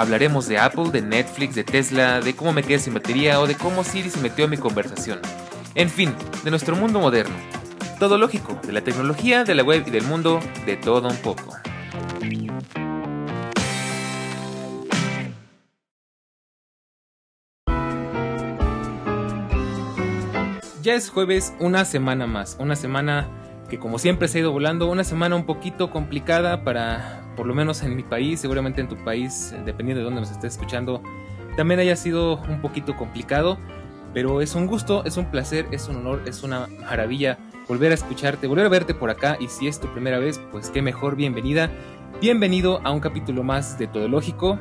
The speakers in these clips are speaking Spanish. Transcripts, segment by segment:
Hablaremos de Apple, de Netflix, de Tesla, de cómo me quedé sin batería o de cómo Siri se metió en mi conversación. En fin, de nuestro mundo moderno. Todo lógico, de la tecnología, de la web y del mundo, de todo un poco. Ya es jueves, una semana más, una semana que como siempre se ha ido volando, una semana un poquito complicada para, por lo menos en mi país, seguramente en tu país, dependiendo de dónde nos estés escuchando, también haya sido un poquito complicado, pero es un gusto, es un placer, es un honor, es una maravilla volver a escucharte, volver a verte por acá y si es tu primera vez, pues qué mejor bienvenida, bienvenido a un capítulo más de Todo Lógico,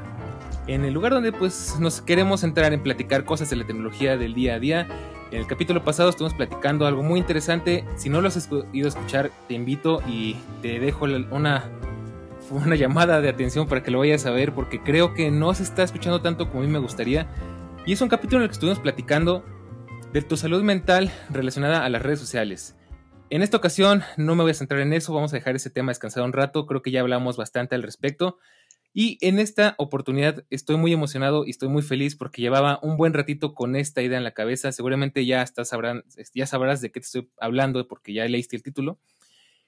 en el lugar donde pues nos queremos entrar en platicar cosas de la tecnología del día a día en el capítulo pasado estuvimos platicando algo muy interesante. Si no lo has ido a escuchar, te invito y te dejo una, una llamada de atención para que lo vayas a ver, porque creo que no se está escuchando tanto como a mí me gustaría. Y es un capítulo en el que estuvimos platicando de tu salud mental relacionada a las redes sociales. En esta ocasión no me voy a centrar en eso, vamos a dejar ese tema descansado un rato, creo que ya hablamos bastante al respecto. Y en esta oportunidad estoy muy emocionado y estoy muy feliz porque llevaba un buen ratito con esta idea en la cabeza. Seguramente ya, sabrán, ya sabrás de qué te estoy hablando porque ya leíste el título.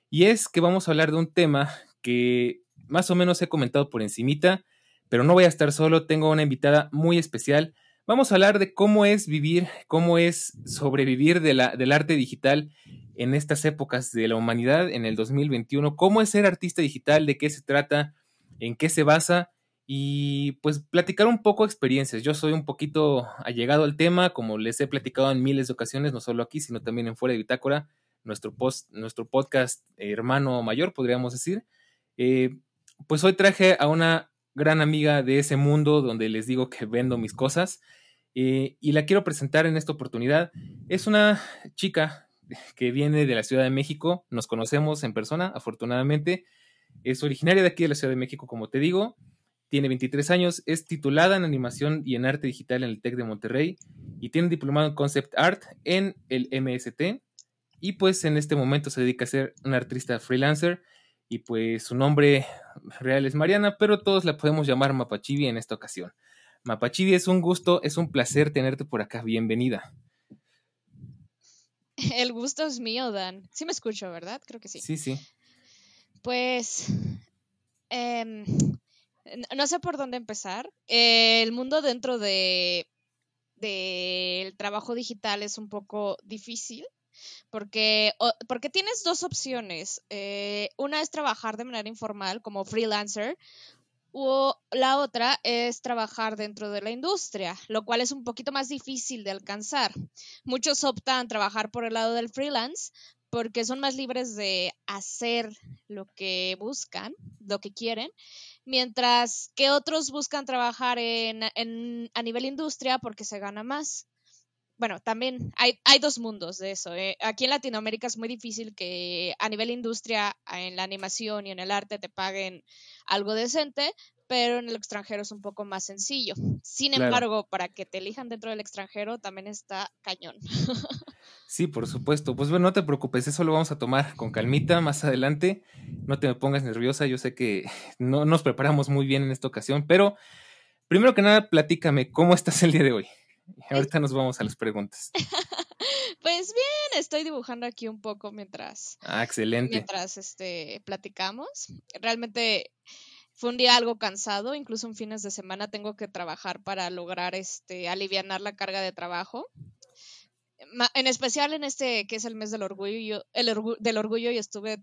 Y es que vamos a hablar de un tema que más o menos he comentado por encimita, pero no voy a estar solo, tengo una invitada muy especial. Vamos a hablar de cómo es vivir, cómo es sobrevivir del arte digital en estas épocas de la humanidad en el 2021, cómo es ser artista digital, de qué se trata, en qué se basa y pues platicar un poco experiencias. Yo soy un poquito allegado al tema, como les he platicado en miles de ocasiones, no solo aquí, sino también en Fuera de Bitácora, nuestro, post, nuestro podcast hermano mayor, podríamos decir. Eh, pues hoy traje a una gran amiga de ese mundo donde les digo que vendo mis cosas eh, y la quiero presentar en esta oportunidad. Es una chica que viene de la Ciudad de México, nos conocemos en persona, afortunadamente, es originaria de aquí de la Ciudad de México, como te digo. Tiene 23 años, es titulada en animación y en arte digital en el TEC de Monterrey y tiene un diplomado en concept art en el MST. Y pues en este momento se dedica a ser una artista freelancer y pues su nombre real es Mariana, pero todos la podemos llamar Mapachivi en esta ocasión. Mapachivi, es un gusto, es un placer tenerte por acá. Bienvenida. El gusto es mío, Dan. Sí me escucho, ¿verdad? Creo que sí. Sí, sí. Pues em, no sé por dónde empezar. el mundo dentro de del trabajo digital es un poco difícil porque, porque tienes dos opciones. Eh, una es trabajar de manera informal como freelancer o la otra es trabajar dentro de la industria, lo cual es un poquito más difícil de alcanzar. Muchos optan trabajar por el lado del freelance porque son más libres de hacer lo que buscan, lo que quieren, mientras que otros buscan trabajar en, a nivel industria porque se gana más. Bueno, también hay, hay dos mundos de eso. ¿eh? Aquí en Latinoamérica es muy difícil que a nivel industria, en la animación y en el arte te paguen algo decente, pero en el extranjero es un poco más sencillo. Sin embargo, para que te elijan dentro del extranjero también está cañón. Sí, por supuesto. Pues bueno, no te preocupes, eso lo vamos a tomar con calmita más adelante. No te me pongas nerviosa, yo sé que no nos preparamos muy bien en esta ocasión, pero primero que nada, platícame, ¿cómo estás el día de hoy? Ahorita nos vamos a las preguntas. Pues bien, estoy dibujando aquí un poco mientras. Ah, excelente. Mientras este platicamos. Realmente fue un día algo cansado, incluso en fines de semana tengo que trabajar para lograr este aliviar la carga de trabajo en especial en este que es el mes del orgullo, el del orgullo y estuve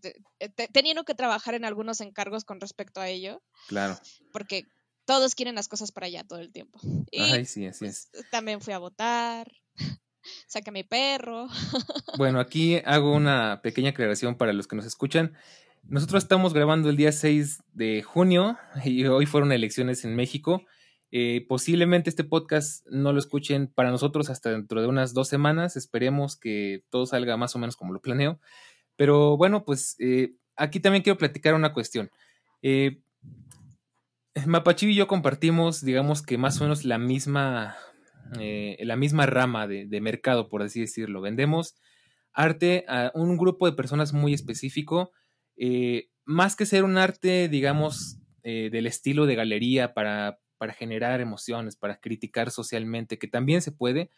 teniendo que trabajar en algunos encargos con respecto a ello. Claro. Porque todos quieren las cosas para allá todo el tiempo. Ay, sí, así es. Pues, también fui a votar, saqué a mi perro. Bueno, aquí hago una pequeña aclaración para los que nos escuchan. Nosotros estamos grabando el día 6 de junio y hoy fueron elecciones en México Eh, posiblemente este podcast no lo escuchen para nosotros hasta dentro de unas dos semanas. Esperemos que todo salga más o menos como lo planeo. Pero bueno, pues eh, aquí también quiero platicar una cuestión. Eh, Mapachivi y yo compartimos, digamos que más o menos la misma, la misma rama de, mercado, por así decirlo. Vendemos arte a un grupo de personas muy específico. más que ser un arte, digamos, del estilo de galería para para generar emociones, para criticar socialmente, que también se puede,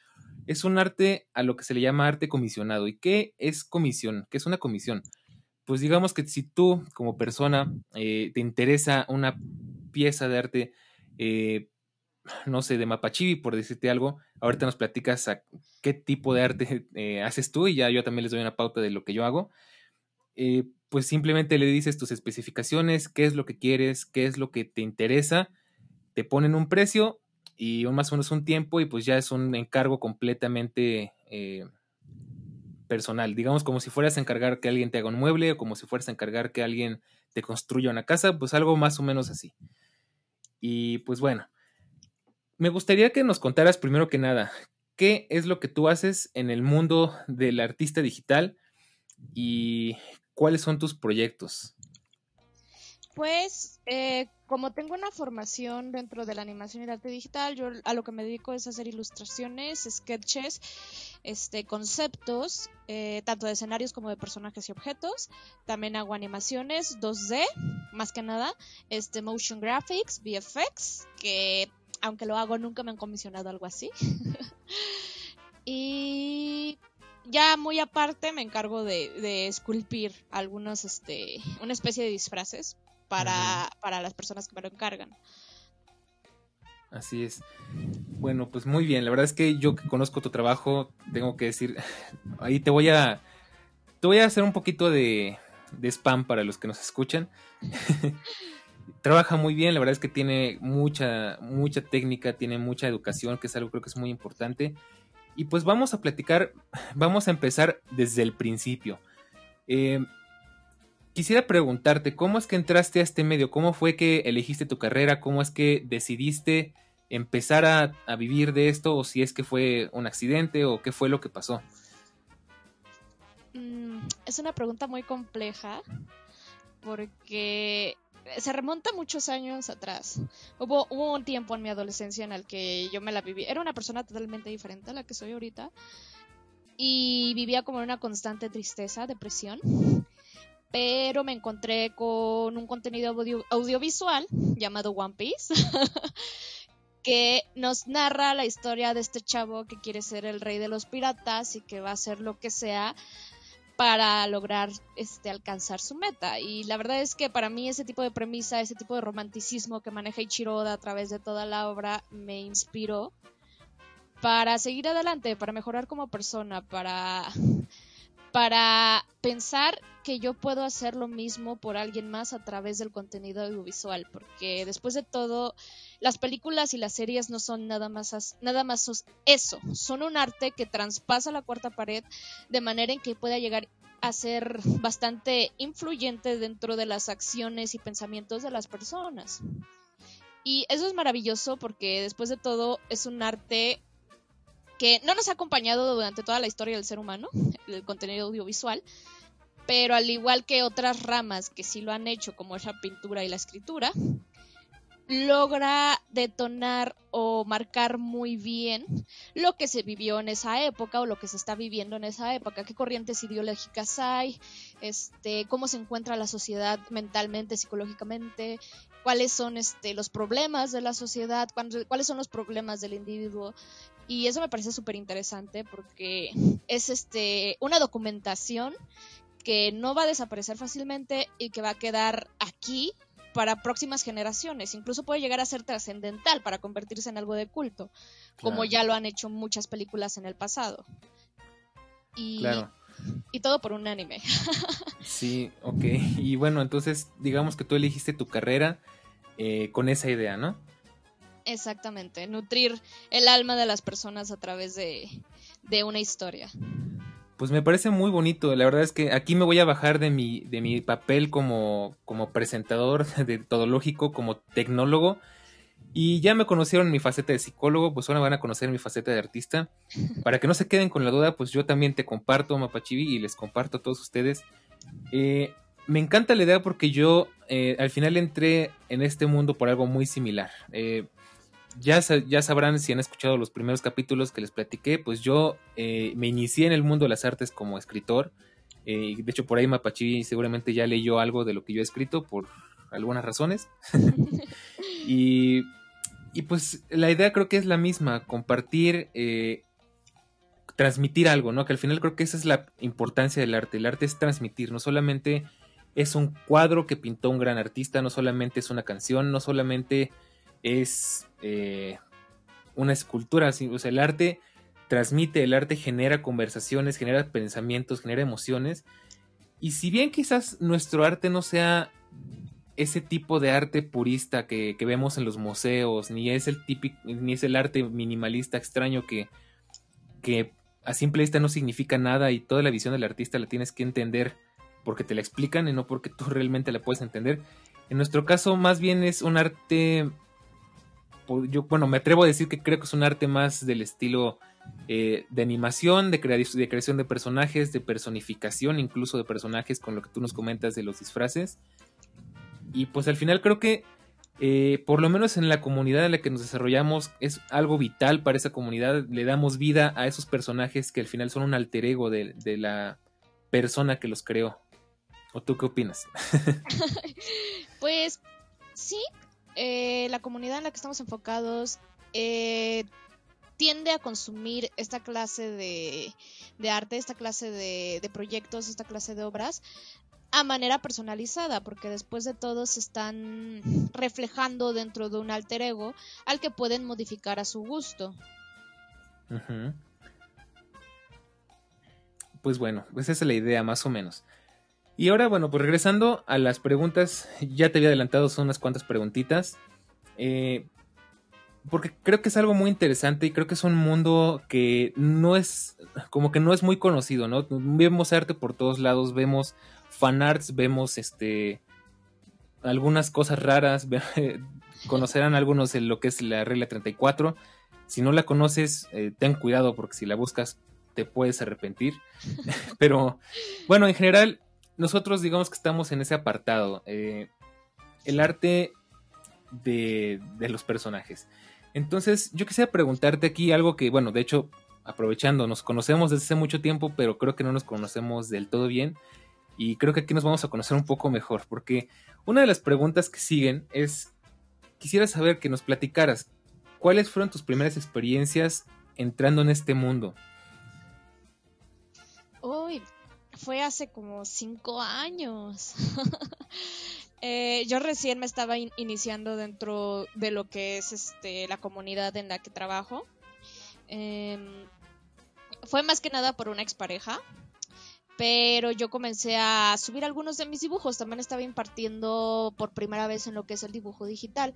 es un arte a lo que se le llama arte comisionado. ¿Y qué es comisión? ¿Qué es una comisión? Pues digamos que si tú como persona eh, te interesa una pieza de arte, eh, no sé, de Mapachivi, por decirte algo, ahorita nos platicas qué tipo de arte eh, haces tú y ya yo también les doy una pauta de lo que yo hago. pues simplemente le dices tus especificaciones, qué es lo que quieres, qué es lo que te interesa te ponen un precio y más o menos un tiempo y pues ya es un encargo completamente eh, personal. Digamos como si fueras a encargar que alguien te haga un mueble o como si fueras a encargar que alguien te construya una casa, pues algo más o menos así. Y pues bueno, me gustaría que nos contaras primero que nada, ¿qué es lo que tú haces en el mundo del artista digital y cuáles son tus proyectos? Pues eh, como tengo una formación dentro de la animación y el arte digital, yo a lo que me dedico es hacer ilustraciones, sketches, este, conceptos, eh, tanto de escenarios como de personajes y objetos. También hago animaciones 2D, más que nada, este, motion graphics, VFX, que aunque lo hago nunca me han comisionado algo así. y ya muy aparte me encargo de, de, esculpir algunos, este, una especie de disfraces para, para las personas que me lo encargan. Así es. Bueno, pues muy bien. La verdad es que yo que conozco tu trabajo, tengo que decir, ahí te voy a, te voy a hacer un poquito de, de spam para los que nos escuchan. Trabaja muy bien, la verdad es que tiene mucha, mucha técnica, tiene mucha educación, que es algo creo que es muy importante. Y pues vamos a platicar, vamos a empezar desde el principio. Eh, quisiera preguntarte, ¿cómo es que entraste a este medio? ¿Cómo fue que elegiste tu carrera? ¿Cómo es que decidiste empezar a, vivir de esto? ¿O si es que fue un accidente o qué fue lo que pasó? Mm, es una pregunta muy compleja porque se remonta muchos años atrás. Hubo, hubo un tiempo en mi adolescencia en el que yo me la viví. Era una persona totalmente diferente a la que soy ahorita. Y vivía como en una constante tristeza, depresión pero me encontré con un contenido audiovisual llamado One Piece, que nos narra la historia de este chavo que quiere ser el rey de los piratas y que va a hacer lo que sea para lograr este alcanzar su meta. Y la verdad es que para mí ese tipo de premisa, ese tipo de romanticismo que maneja Ichiroda a través de toda la obra me inspiró para seguir adelante, para mejorar como persona, para para pensar que yo puedo hacer lo mismo por alguien más a través del contenido audiovisual, porque después de todo, las películas y las series no son nada más, nada más eso, son un arte que traspasa la cuarta pared de manera en que pueda llegar a ser bastante influyente dentro de las acciones y pensamientos de las personas. Y eso es maravilloso porque después de todo es un arte que no nos ha acompañado durante toda la historia del ser humano, el contenido audiovisual, pero al igual que otras ramas que sí lo han hecho, como es la pintura y la escritura, logra detonar o marcar muy bien lo que se vivió en esa época o lo que se está viviendo en esa época, qué corrientes ideológicas hay, este, cómo se encuentra la sociedad mentalmente, psicológicamente, cuáles son este, los problemas de la sociedad, cuáles son los problemas del individuo y eso me parece súper interesante porque es este una documentación que no va a desaparecer fácilmente y que va a quedar aquí para próximas generaciones. Incluso puede llegar a ser trascendental para convertirse en algo de culto, como ya lo han hecho muchas películas en el pasado. Y, y todo por un anime. sí, ok. Y bueno, entonces digamos que tú elegiste tu carrera eh, con esa idea, ¿no? Exactamente, nutrir el alma de las personas a través de, una historia. Pues me parece muy bonito, la verdad es que aquí me voy a bajar de mi, de mi papel como, como presentador de todológico, como tecnólogo, Y ya me conocieron mi faceta de psicólogo, pues ahora van a conocer mi faceta de artista. Para que no se queden con la duda, pues yo también te comparto Mapachibi y les comparto a todos ustedes. Eh, me encanta la idea porque yo eh, al final entré en este mundo por algo muy similar. Eh, ya, ya sabrán si han escuchado los primeros capítulos que les platiqué, pues yo me inicié en el mundo de las artes como escritor. de hecho, por ahí Mapachibi seguramente ya leyó algo de lo que yo he escrito por algunas razones. y y pues la idea creo que es la misma, compartir, eh, transmitir algo, ¿no? Que al final creo que esa es la importancia del arte. El arte es transmitir, no solamente es un cuadro que pintó un gran artista, no solamente es una canción, no solamente es eh, una escultura, o sea, el arte transmite, el arte genera conversaciones, genera pensamientos, genera emociones. Y si bien quizás nuestro arte no sea ese tipo de arte purista que, vemos en los museos, ni es el típico, ni es el arte minimalista extraño que, que a simple vista no significa nada y toda la visión del artista la tienes que entender porque te la explican y no porque tú realmente la puedes entender. En nuestro caso, más bien es un arte. Yo, bueno, me atrevo a decir que creo que es un arte más del estilo eh, de animación, de, creación de personajes, de personificación incluso de personajes, con lo que tú nos comentas de los disfraces. Y pues al final creo que, eh, por lo menos en la comunidad en la que nos desarrollamos, es algo vital para esa comunidad. Le damos vida a esos personajes que al final son un alter ego de, la persona que los creó. ¿O tú qué opinas? pues sí, eh, la comunidad en la que estamos enfocados eh, tiende a consumir esta clase de, arte, esta clase de, proyectos, esta clase de obras, a manera personalizada, porque después de todo se están reflejando dentro de un alter ego al que pueden modificar a su gusto. Pues bueno, pues esa es la idea más o menos. Y ahora, bueno, pues regresando a las preguntas, ya te había adelantado, son unas cuantas preguntitas. Eh, porque creo que es algo muy interesante y creo que es un mundo que no es, como que no es muy conocido, ¿no? Vemos arte por todos lados, vemos fanarts, vemos este algunas cosas raras, conocerán algunos de lo que es la regla 34. Si no la conoces, eh, ten cuidado porque si la buscas te puedes arrepentir. Pero bueno, en general, nosotros digamos que estamos en ese apartado. Eh, el arte de, de, los personajes. Entonces, yo quisiera preguntarte aquí algo que, bueno, de hecho, aprovechando, nos conocemos desde hace mucho tiempo, pero creo que no nos conocemos del todo bien. Y creo que aquí nos vamos a conocer un poco mejor, porque una de las preguntas que siguen es, quisiera saber que nos platicaras, ¿cuáles fueron tus primeras experiencias entrando en este mundo? Uy, fue hace como cinco años. Eh, yo recién me estaba iniciando dentro de lo que es este, la comunidad en la que trabajo. Em, fue más que nada por una expareja pero yo comencé a subir algunos de mis dibujos. También estaba impartiendo por primera vez en lo que es el dibujo digital.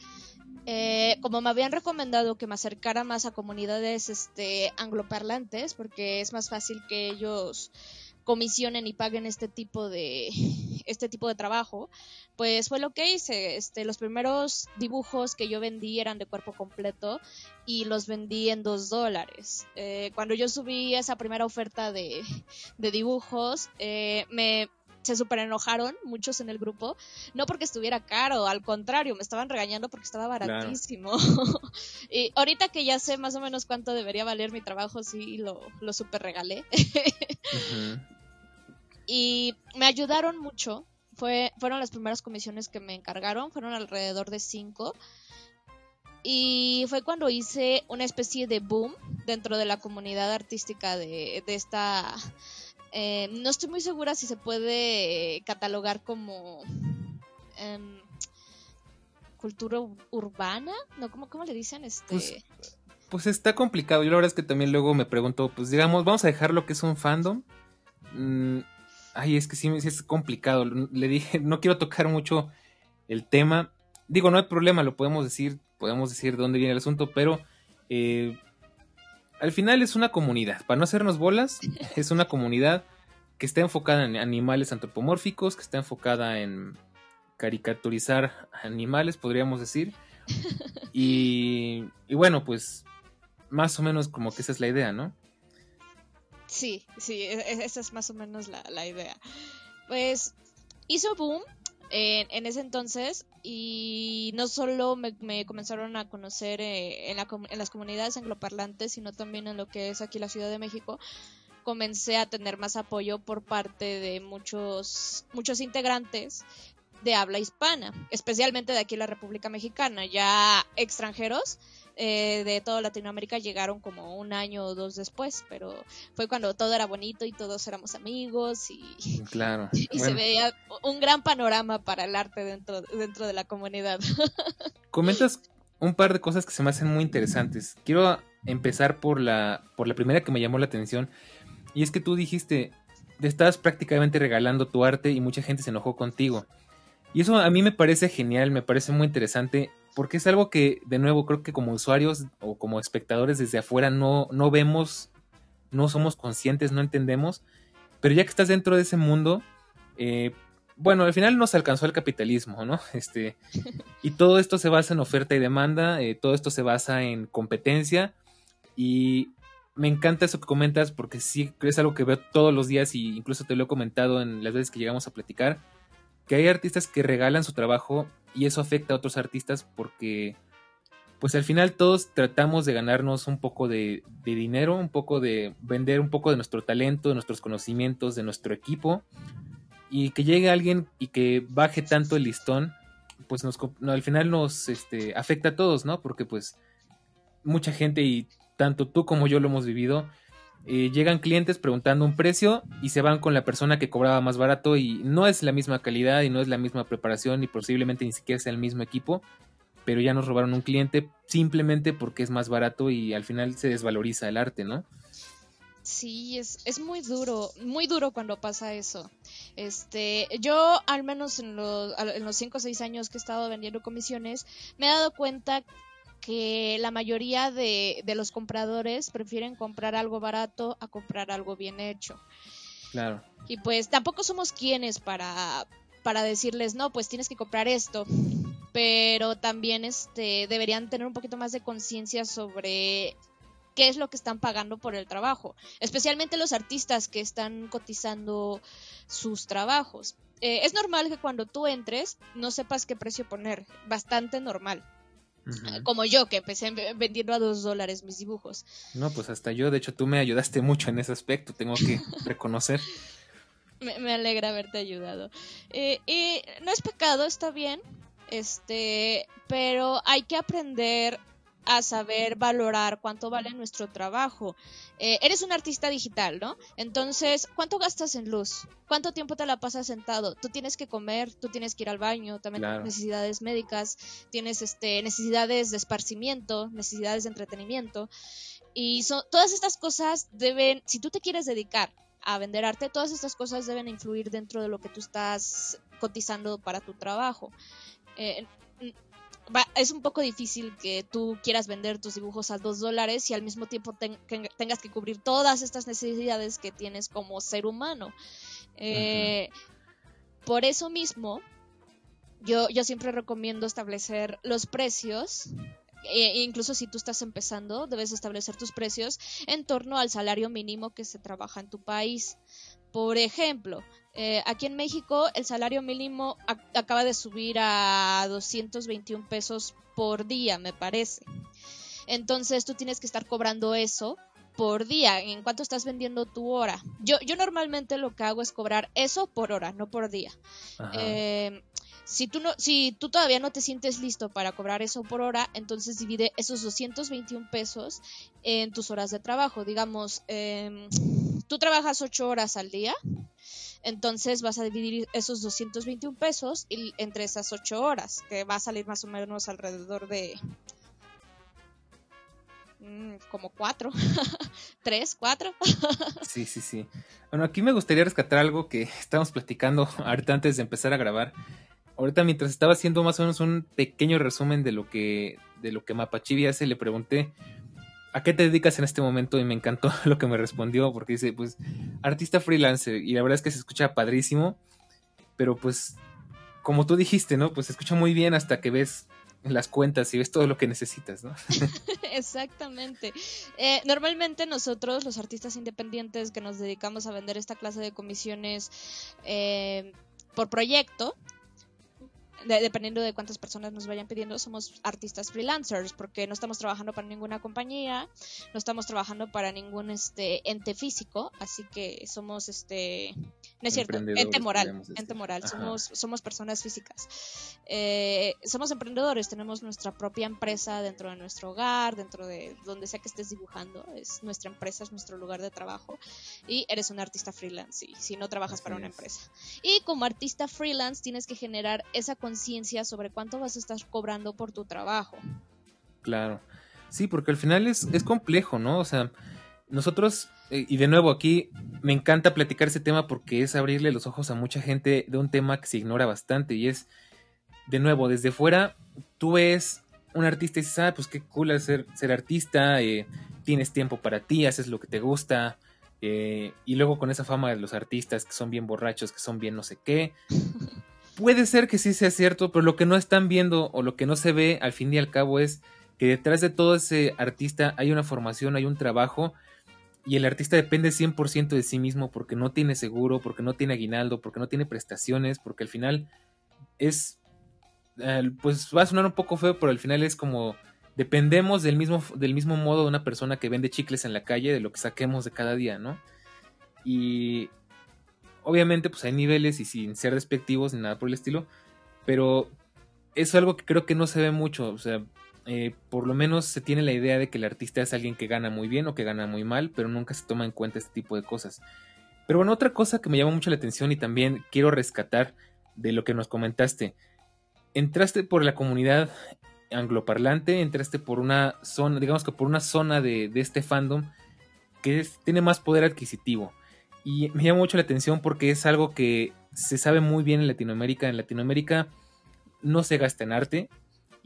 Eh, como me habían recomendado que me acercara más a comunidades este, angloparlantes, porque es más fácil que ellos comisionen y paguen este tipo de este tipo de trabajo pues fue lo que hice este los primeros dibujos que yo vendí eran de cuerpo completo y los vendí en dos dólares eh, cuando yo subí esa primera oferta de, dibujos eh, me se super enojaron muchos en el grupo, no porque estuviera caro, al contrario, me estaban regañando porque estaba baratísimo. y ahorita que ya sé más o menos cuánto debería valer mi trabajo, sí lo, lo super regalé. Y me ayudaron mucho. Fue, fueron las primeras comisiones que me encargaron, fueron alrededor de cinco. Y fue cuando hice una especie de boom dentro de la comunidad artística de, esta... Eh, no estoy muy segura si se puede catalogar como em, cultura urbana, ¿no? ¿Cómo, ¿Cómo, le dicen? Este... Pues, pues, está complicado. Yo la verdad es que también luego me pregunto, pues digamos, vamos a dejar lo que es un fandom. Mm, Ay, es que sí, es complicado. Le dije, no quiero tocar mucho el tema. Digo, no hay problema, lo podemos decir, podemos decir de dónde viene el asunto, pero eh, al final es una comunidad. Para no hacernos bolas, es una comunidad que está enfocada en animales antropomórficos, que está enfocada en caricaturizar animales, podríamos decir. y, y bueno, pues más o menos como que esa es la idea, ¿no? Sí, sí, e, e, esa es más o menos la, idea. Pues hizo boom en, ese entonces y no solo me, comenzaron a conocer eh, en, en, las comunidades angloparlantes, sino también en lo que es aquí la Ciudad de México. Comencé a tener más apoyo por parte de muchos, muchos integrantes de habla hispana, especialmente de aquí la República Mexicana, ya extranjeros eh, de toda Latinoamérica llegaron como un año o dos después, pero fue cuando todo era bonito y todos éramos amigos y, claro. y se veía un gran panorama para el arte dentro, dentro de la comunidad. Comentas un par de cosas que se me hacen muy interesantes. Quiero empezar por la, por la primera que me llamó la atención y es que tú dijiste, te estás prácticamente regalando tu arte y mucha gente se enojó contigo. Y eso a mí me parece genial, me parece muy interesante porque es algo que, de nuevo, creo que como usuarios o como espectadores desde afuera no, no vemos, no somos conscientes, no entendemos, pero ya que estás dentro de ese mundo, eh, bueno, al final nos alcanzó el capitalismo, ¿no? Este, y todo esto se basa en oferta y demanda, eh, todo esto se basa en competencia y me encanta eso que comentas porque sí es algo que veo todos los días y incluso te lo he comentado en las veces que llegamos a platicar, que hay artistas que regalan su trabajo y eso afecta a otros artistas porque pues al final todos tratamos de ganarnos un poco de, dinero, un poco de vender un poco de nuestro talento, de nuestros conocimientos, de nuestro equipo y que llegue alguien y que baje tanto el listón, pues nos, al final nos este, afecta a todos, ¿no? Porque pues mucha gente y tanto tú como yo lo hemos vivido, eh, llegan clientes preguntando un precio y se van con la persona que cobraba más barato y no es la misma calidad y no es la misma preparación y posiblemente ni siquiera sea el mismo equipo, pero ya nos robaron un cliente simplemente porque es más barato y al final se desvaloriza el arte, ¿no? Sí, es, es muy duro, muy duro cuando pasa eso. Este, yo al menos en los, en los 5 o 6 años que he estado vendiendo comisiones, me he dado cuenta que la mayoría de, los compradores prefieren comprar algo barato a comprar algo bien hecho. Claro. Y pues tampoco somos quienes para, para decirles, no, pues tienes que comprar esto. Pero también este, deberían tener un poquito más de conciencia sobre qué es lo que están pagando por el trabajo. Especialmente los artistas que están cotizando sus trabajos. Eh, es normal que cuando tú entres no sepas qué precio poner. Bastante normal. Como yo, que empecé vendiendo a dos dólares mis dibujos. No, pues hasta yo, de hecho, tú me ayudaste mucho en ese aspecto, tengo que reconocer. me, alegra haberte ayudado. Eh, y no es pecado, está bien, este, pero hay que aprender a saber valorar cuánto vale nuestro trabajo. Eh, eres un artista digital, ¿no? Entonces, ¿cuánto gastas en luz? ¿Cuánto tiempo te la pasas sentado? Tú tienes que comer, tú tienes que ir al baño, también necesidades médicas, tienes este, necesidades de esparcimiento, necesidades de entretenimiento. Y son, todas estas cosas deben, si tú te quieres dedicar a vender arte, todas estas cosas deben influir dentro de lo que tú estás cotizando para tu trabajo. Eh, es un poco difícil que tú quieras vender tus dibujos a dos dólares y al mismo tiempo tengas que cubrir todas estas necesidades que tienes como ser humano. Eh, por eso mismo, yo, yo siempre recomiendo establecer los precios. E incluso si tú estás empezando, debes establecer tus precios en torno al salario mínimo que se trabaja en tu país. Por ejemplo, eh, aquí en México el salario mínimo acaba de subir a 221 pesos por día, me parece. Entonces tú tienes que estar cobrando eso por día, en cuánto estás vendiendo tu hora. Yo, yo normalmente lo que hago es cobrar eso por hora, no por día. Eh, si tú, no, si tú todavía no te sientes listo para cobrar eso por hora, entonces divide esos 221 pesos en tus horas de trabajo. Digamos, em, tú trabajas 8 horas al día, entonces vas a dividir esos 221 pesos entre esas 8 horas, que va a salir más o menos alrededor de mm, como 4, 3, 4. sí, sí, sí. Bueno, aquí me gustaría rescatar algo que estábamos platicando ahorita antes de empezar a grabar ahorita mientras estaba haciendo más o menos un pequeño resumen de lo que de lo que Mapachivi hace, le pregunté ¿a qué te dedicas en este momento? Y me encantó lo que me respondió porque dice, pues artista freelancer y la verdad es que se escucha padrísimo, pero pues como tú dijiste, ¿no? Pues se escucha muy bien hasta que ves las cuentas y ves todo lo que necesitas, ¿no? Exactamente. Eh, normalmente nosotros, los artistas independientes que nos dedicamos a vender esta clase de comisiones eh, por proyecto, dependiendo de cuántas personas nos vayan pidiendo, somos artistas freelancers, porque no estamos trabajando para ninguna compañía, no estamos trabajando para ningún este ente físico, así que somos este no es cierto, ente moral, ente moral, somos, somos personas físicas. Eh, somos emprendedores, tenemos nuestra propia empresa dentro de nuestro hogar, dentro de donde sea que estés dibujando, es nuestra empresa, es nuestro lugar de trabajo y eres un artista freelance, y si no trabajas para una empresa. Y como artista freelance tienes que generar esa conciencia sobre cuánto vas a estar cobrando por tu trabajo. Claro. Sí, porque al final es, es complejo, ¿no? O sea, nosotros, eh, y de nuevo aquí, me encanta platicar ese tema porque es abrirle los ojos a mucha gente de un tema que se ignora bastante y es, de nuevo, desde fuera, tú ves un artista y dices, ah, pues qué cool ser, ser artista, eh, tienes tiempo para ti, haces lo que te gusta, eh, y luego con esa fama de los artistas que son bien borrachos, que son bien no sé qué. Puede ser que sí sea cierto, pero lo que no están viendo o lo que no se ve al fin y al cabo es que detrás de todo ese artista hay una formación, hay un trabajo y el artista depende 100% de sí mismo porque no tiene seguro, porque no tiene aguinaldo, porque no tiene prestaciones, porque al final es, pues va a sonar un poco feo, pero al final es como dependemos del mismo, del mismo modo de una persona que vende chicles en la calle, de lo que saquemos de cada día, ¿no? Y obviamente pues hay niveles y sin ser despectivos ni nada por el estilo, pero es algo que creo que no se ve mucho, o sea, eh, por lo menos se tiene la idea de que el artista es alguien que gana muy bien o que gana muy mal, pero nunca se toma en cuenta este tipo de cosas. Pero bueno, otra cosa que me llama mucho la atención y también quiero rescatar de lo que nos comentaste. Entraste por la comunidad angloparlante, entraste por una zona, digamos que por una zona de, este fandom que tiene más poder adquisitivo. Y me llama mucho la atención porque es algo que se sabe muy bien en Latinoamérica. En Latinoamérica no se gasta en arte,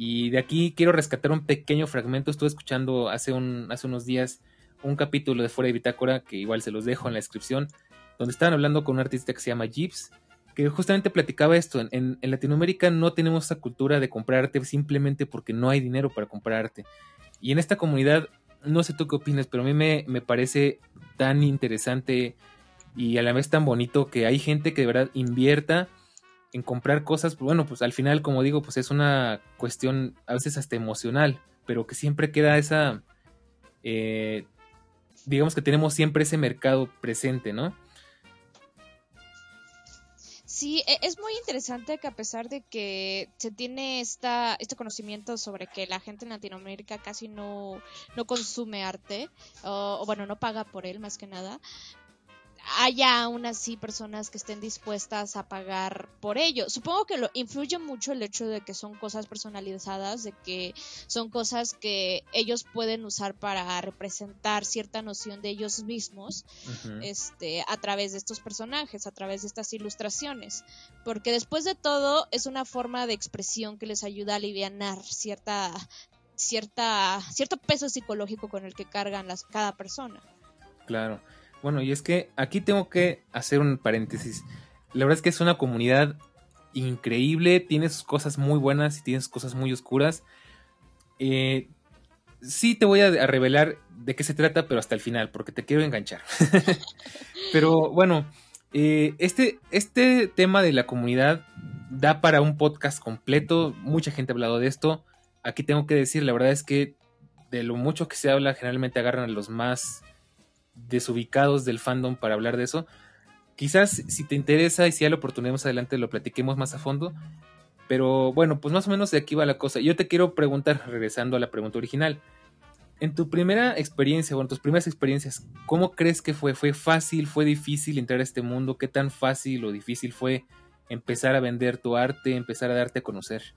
y de aquí quiero rescatar un pequeño fragmento. Estuve escuchando hace, un, hace unos días un capítulo de Fuera de Bitácora, que igual se los dejo en la descripción, donde estaban hablando con un artista que se llama Jeeps, que justamente platicaba esto. En, en, Latinoamérica no tenemos esa cultura de comprar arte simplemente porque no hay dinero para comprar arte. Y en esta comunidad, no sé tú qué opinas, pero a mí me, me parece tan interesante y a la vez tan bonito que hay gente que de verdad invierta en comprar cosas, pues, bueno, pues al final, como digo, pues es una cuestión a veces hasta emocional, pero que siempre queda esa, eh, digamos que tenemos siempre ese mercado presente, ¿no? Sí, e, es muy interesante que a pesar de que se tiene esta, este conocimiento sobre que la gente en Latinoamérica casi no, no consume arte, o, bueno, no paga por él más que nada, haya aún así personas que estén dispuestas a pagar por ello. Supongo que lo influye mucho el hecho de que son cosas personalizadas, de que son cosas que ellos pueden usar para representar cierta noción de ellos mismos, este, a través de estos personajes, a través de estas ilustraciones, porque después de todo es una forma de expresión que les ayuda a aliviar cierta cierta cierto peso psicológico con el que cargan las cada persona. Claro. Bueno, y es que aquí tengo que hacer un paréntesis. La verdad es que es una comunidad increíble, tiene sus cosas muy buenas y tiene sus cosas muy oscuras. Eh, sí te voy a, revelar de qué se trata, pero hasta el final, porque te quiero enganchar. pero bueno, eh, este, este tema de la comunidad da para un podcast completo. Mucha gente ha hablado de esto. Aquí tengo que decir, la verdad es que de lo mucho que se habla, generalmente agarran a los más desubicados del fandom para hablar de eso. Quizás si te interesa y si hay la oportunidad más adelante lo platiquemos más a fondo. Pero bueno, pues más o menos de aquí va la cosa. Yo te quiero preguntar, regresando a la pregunta original. En tu primera experiencia o en tus primeras experiencias, ¿cómo crees que fue? ¿Fue fácil? ¿Fue difícil entrar a este mundo? ¿Qué tan fácil o difícil fue empezar a vender tu arte, empezar a darte a conocer?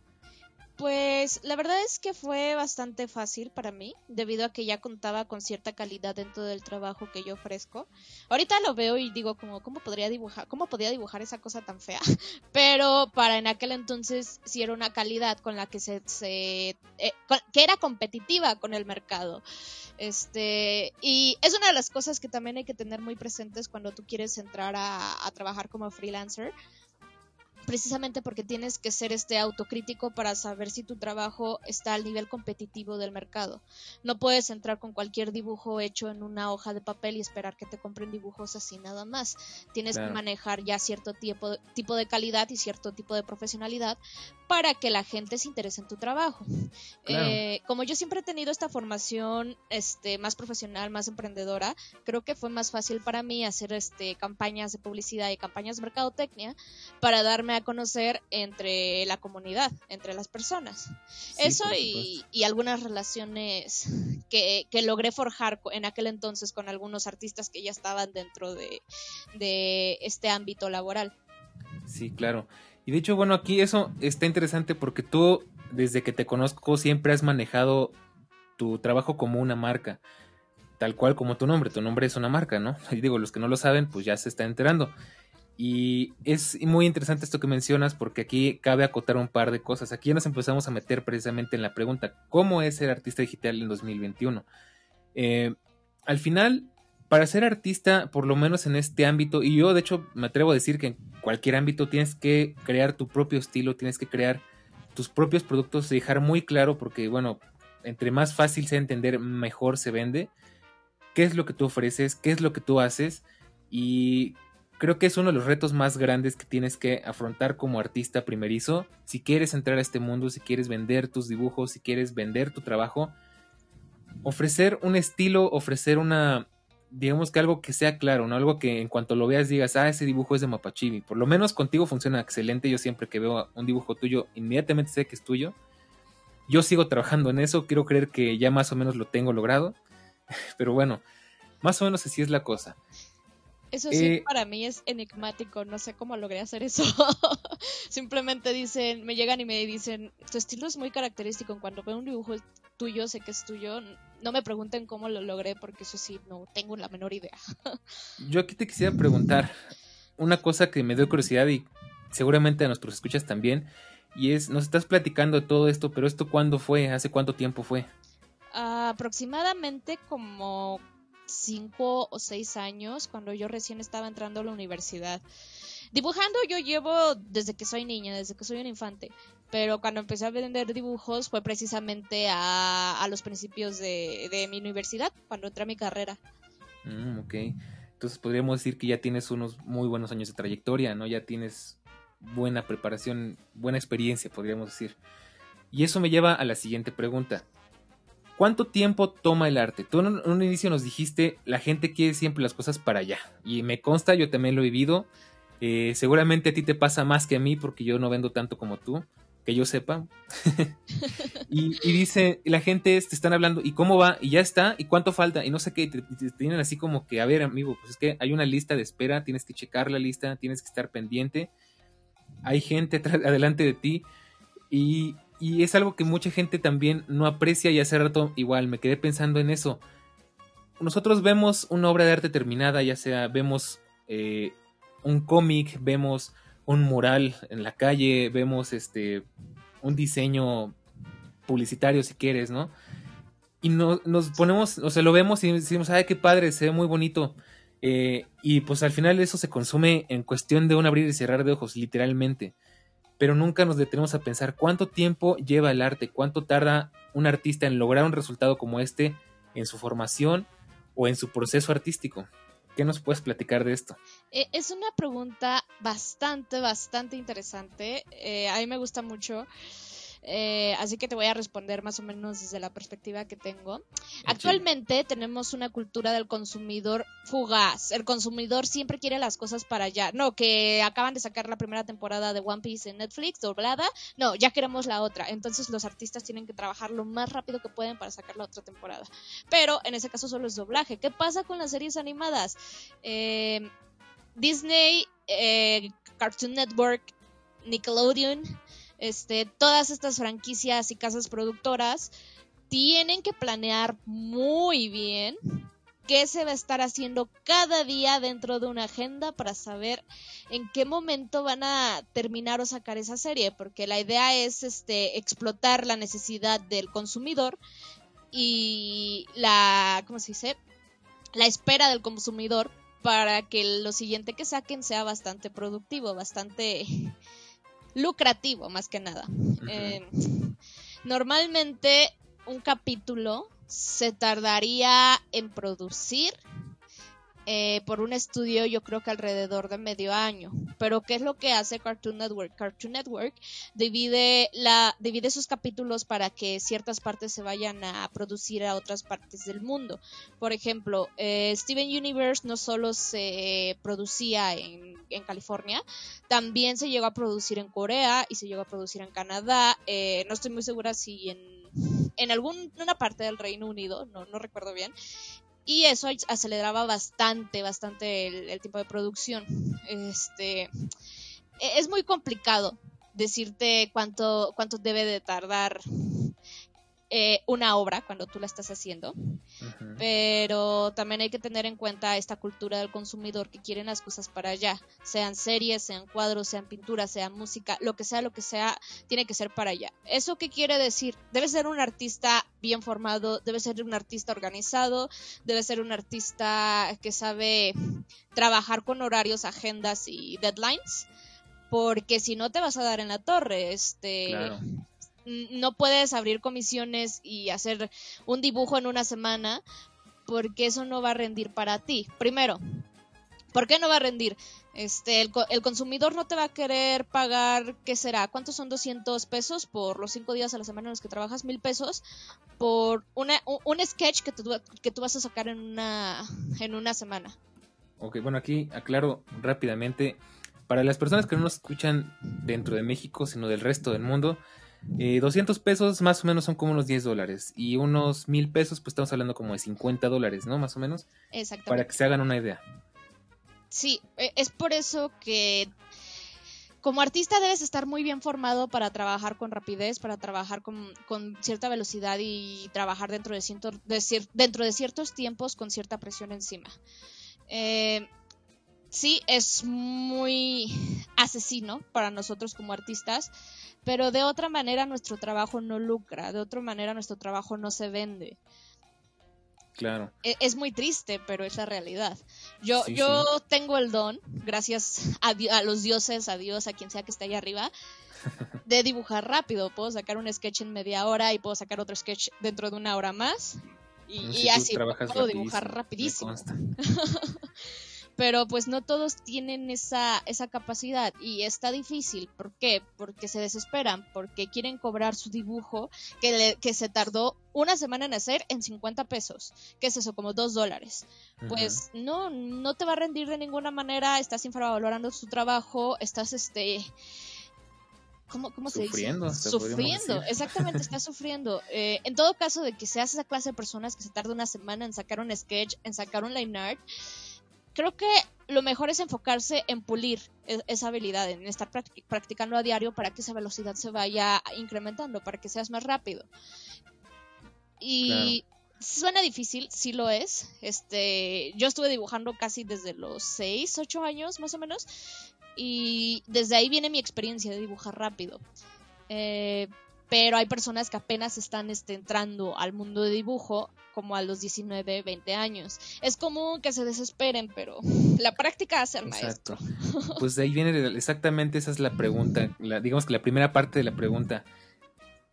Pues la verdad es que fue bastante fácil para mí, debido a que ya contaba con cierta calidad dentro del trabajo que yo ofrezco. Ahorita lo veo y digo como, ¿cómo podría dibujar? ¿Cómo podía dibujar esa cosa tan fea? Pero para en aquel entonces sí era una calidad con la que se, eh, que era competitiva con el mercado. Este, y es una de las cosas que también hay que tener muy presentes cuando tú quieres entrar a trabajar como freelancer precisamente porque tienes que ser este autocrítico para saber si tu trabajo está al nivel competitivo del mercado. No puedes entrar con cualquier dibujo hecho en una hoja de papel y esperar que te compren dibujos así nada más. Tienes que manejar ya cierto tipo, tipo de calidad y cierto tipo de profesionalidad para que la gente se interese en tu trabajo. Eh, como yo siempre he tenido esta formación este, más profesional, más emprendedora, creo que fue más fácil para mí hacer este, campañas de publicidad y campañas de mercadotecnia para darme a conocer entre la comunidad, entre las personas. Eso y, algunas relaciones que, logré forjar en aquel entonces con algunos artistas que ya estaban dentro de, de este ámbito laboral. Sí, claro. Y de hecho, bueno, aquí eso está interesante porque tú, desde que te conozco, siempre has manejado tu trabajo como una marca. Tal cual como tu nombre. Tu nombre es una marca, ¿no? Y digo, los que no lo saben, pues ya se está enterando. Y es muy interesante esto que mencionas porque aquí cabe acotar un par de cosas. Aquí nos empezamos a meter precisamente en la pregunta, ¿cómo es ser artista digital en 2021? Eh, al final, para ser artista, por lo menos en este ámbito, y yo de hecho me atrevo a decir que en cualquier ámbito tienes que crear tu propio estilo, tienes que crear tus propios productos y dejar muy claro porque, bueno, entre más fácil sea entender, mejor se vende. ¿Qué es lo que tú ofreces? ¿Qué es lo que tú haces? Y creo que es uno de los retos más grandes que tienes que afrontar como artista primerizo. Si quieres entrar a este mundo, si quieres vender tus dibujos, si quieres vender tu trabajo, ofrecer un estilo, ofrecer una, digamos que algo que sea claro, ¿no? Algo que en cuanto lo veas digas, ah, ese dibujo es de Mapachibi. Por lo menos contigo funciona excelente. Yo siempre que veo un dibujo tuyo, inmediatamente sé que es tuyo. Yo sigo trabajando en eso, quiero creer que ya más o menos lo tengo logrado. Pero bueno, más o menos así es la cosa. Eso sí, eh, para mí es enigmático, no sé cómo logré hacer eso. Simplemente dicen, me llegan y me dicen, tu estilo es muy característico, cuando veo un dibujo tuyo, sé que es tuyo, no me pregunten cómo lo logré, porque eso sí, no tengo la menor idea. Yo aquí te quisiera preguntar una cosa que me dio curiosidad y seguramente a nuestros escuchas también, y es, nos estás platicando de todo esto, pero esto cuándo fue, hace cuánto tiempo fue? aproximadamente como cinco o seis años, cuando yo recién estaba entrando a la universidad. Dibujando yo llevo desde que soy niña, desde que soy un infante, pero cuando empecé a vender dibujos fue precisamente a, los principios de, mi universidad, cuando entré a mi carrera. Mm, ok, entonces podríamos decir que ya tienes unos muy buenos años de trayectoria, ¿no? Ya tienes buena preparación, buena experiencia, podríamos decir. Y eso me lleva a la siguiente pregunta. ¿Cuánto tiempo toma el arte? Tú en un inicio nos dijiste, la gente quiere siempre las cosas para allá. Y me consta, yo también lo he vivido. Eh, seguramente a ti te pasa más que a mí porque yo no vendo tanto como tú, que yo sepa. y, dice, la gente te están hablando, ¿y cómo va? Y ya está, ¿y cuánto falta? Y no sé qué, te, tienen así como que, a ver, amigo, pues es que hay una lista de espera, tienes que checar la lista, tienes que estar pendiente. Hay gente adelante de ti. Y, y es algo que mucha gente también no aprecia y hace rato igual me quedé pensando en eso. Nosotros vemos una obra de arte terminada, ya sea vemos eh, un cómic, vemos un mural en la calle, vemos este un diseño publicitario si quieres, ¿no? Y no, nos ponemos, o sea, lo vemos y decimos, ay, qué padre, se ve muy bonito. Eh, y pues al final eso se consume en cuestión de un abrir y cerrar de ojos, literalmente pero nunca nos detenemos a pensar cuánto tiempo lleva el arte, cuánto tarda un artista en lograr un resultado como este en su formación o en su proceso artístico. ¿Qué nos puedes platicar de esto? Eh, es una pregunta bastante, bastante interesante. Eh, a mí me gusta mucho. Eh, así que te voy a responder más o menos desde la perspectiva que tengo. Actualmente tenemos una cultura del consumidor fugaz. El consumidor siempre quiere las cosas para allá. No, que acaban de sacar la primera temporada de One Piece en Netflix, doblada. No, ya queremos la otra. Entonces los artistas tienen que trabajar lo más rápido que pueden para sacar la otra temporada. Pero en ese caso solo es doblaje. ¿Qué pasa con las series animadas? Eh, Disney, eh, Cartoon Network, Nickelodeon este, todas estas franquicias y casas productoras tienen que planear muy bien qué se va a estar haciendo cada día dentro de una agenda para saber en qué momento van a terminar o sacar esa serie, porque la idea es este explotar la necesidad del consumidor y la ¿cómo se dice? la espera del consumidor para que lo siguiente que saquen sea bastante productivo, bastante lucrativo más que nada. Eh, normalmente un capítulo se tardaría en producir eh, por un estudio yo creo que alrededor de medio año. Pero ¿qué es lo que hace Cartoon Network? Cartoon Network divide, la, divide sus capítulos para que ciertas partes se vayan a producir a otras partes del mundo. Por ejemplo, eh, Steven Universe no solo se producía en, en, California, también se llegó a producir en Corea y se llegó a producir en Canadá. Eh, no estoy muy segura si en en alguna parte del Reino Unido, no, no recuerdo bien, y eso aceleraba bastante, bastante el, tiempo de producción. Este, e-, es muy complicado decirte cuánto, cuánto debe de tardar eh, una obra cuando tú la estás haciendo, pero también hay que tener en cuenta esta cultura del consumidor que quieren las cosas para allá, sean series, sean cuadros, sean pinturas, sean música, lo que sea, lo que sea, tiene que ser para allá. ¿Eso qué quiere decir? Debe ser un artista bien formado, debe ser un artista organizado, debe ser un artista que sabe trabajar con horarios, agendas y deadlines porque si no te vas a dar en la torre. Este, no puedes abrir comisiones y hacer un dibujo en una semana porque eso no va a rendir para ti. Primero, ¿por qué no va a rendir? Este, el, consumidor no te va a querer pagar, ¿qué será? ¿Cuántos son 200 pesos por los cinco días a la semana en los que trabajas? ¿Mil pesos? Por una, un, sketch que tú, que tú vas a sacar en una, en una semana. Ok, bueno, aquí aclaro rápidamente. Para las personas que no nos escuchan dentro de México, sino del resto del mundo, 200 eh, pesos más o menos son como unos 10 dólares. Y unos mil pesos, pues estamos hablando como de 50 dólares, ¿no? Más o menos. Exactamente. Para que se hagan una idea. Sí, e, es por eso que como artista debes estar muy bien formado para trabajar con rapidez, para trabajar con, cierta velocidad y trabajar dentro de, dentro de ciertos tiempos con cierta presión encima. Eh, sí, es muy asesino para nosotros como artistas, pero de otra manera nuestro trabajo no lucra, de otra manera nuestro trabajo no se vende. Claro. E, es, muy triste, pero es la realidad. Yo, yo tengo el don, gracias a, los dioses, a Dios, a quien sea que esté ahí arriba, de dibujar rápido. Puedo sacar un sketch en media hora y puedo sacar otro sketch dentro de una hora más. Y, así puedo dibujar rapidísimo. pero pues no todos tienen esa, esa capacidad y está difícil. ¿Por qué? Porque se desesperan, porque quieren cobrar su dibujo que, que se tardó una semana en hacer en 50 pesos. ¿Qué es eso? Como 2 dólares. Pues no, no te va a rendir de ninguna manera, estás infravalorando su trabajo, estás este... ¿Cómo, cómo se sufriendo, dice? Sufriendo, exactamente, estás sufriendo. Eh, en todo caso de que seas esa clase de personas que se tarda una semana en sacar un sketch, en sacar un line art, creo que lo mejor es enfocarse en pulir e-, esa habilidad, en estar practicando a diario para que esa velocidad se vaya incrementando, para que seas más rápido. Y suena difícil, sí lo es. Este, yo estuve dibujando casi desde los 6, 8 años más o menos, y desde ahí viene mi experiencia de dibujar rápido. Eh, pero hay personas que apenas están este, entrando al mundo de dibujo como a los 19, 20 años. Es común que se desesperen, pero la práctica hace al maestro. Pues de ahí viene exactamente esa es la pregunta, digamos que la primera parte de la pregunta.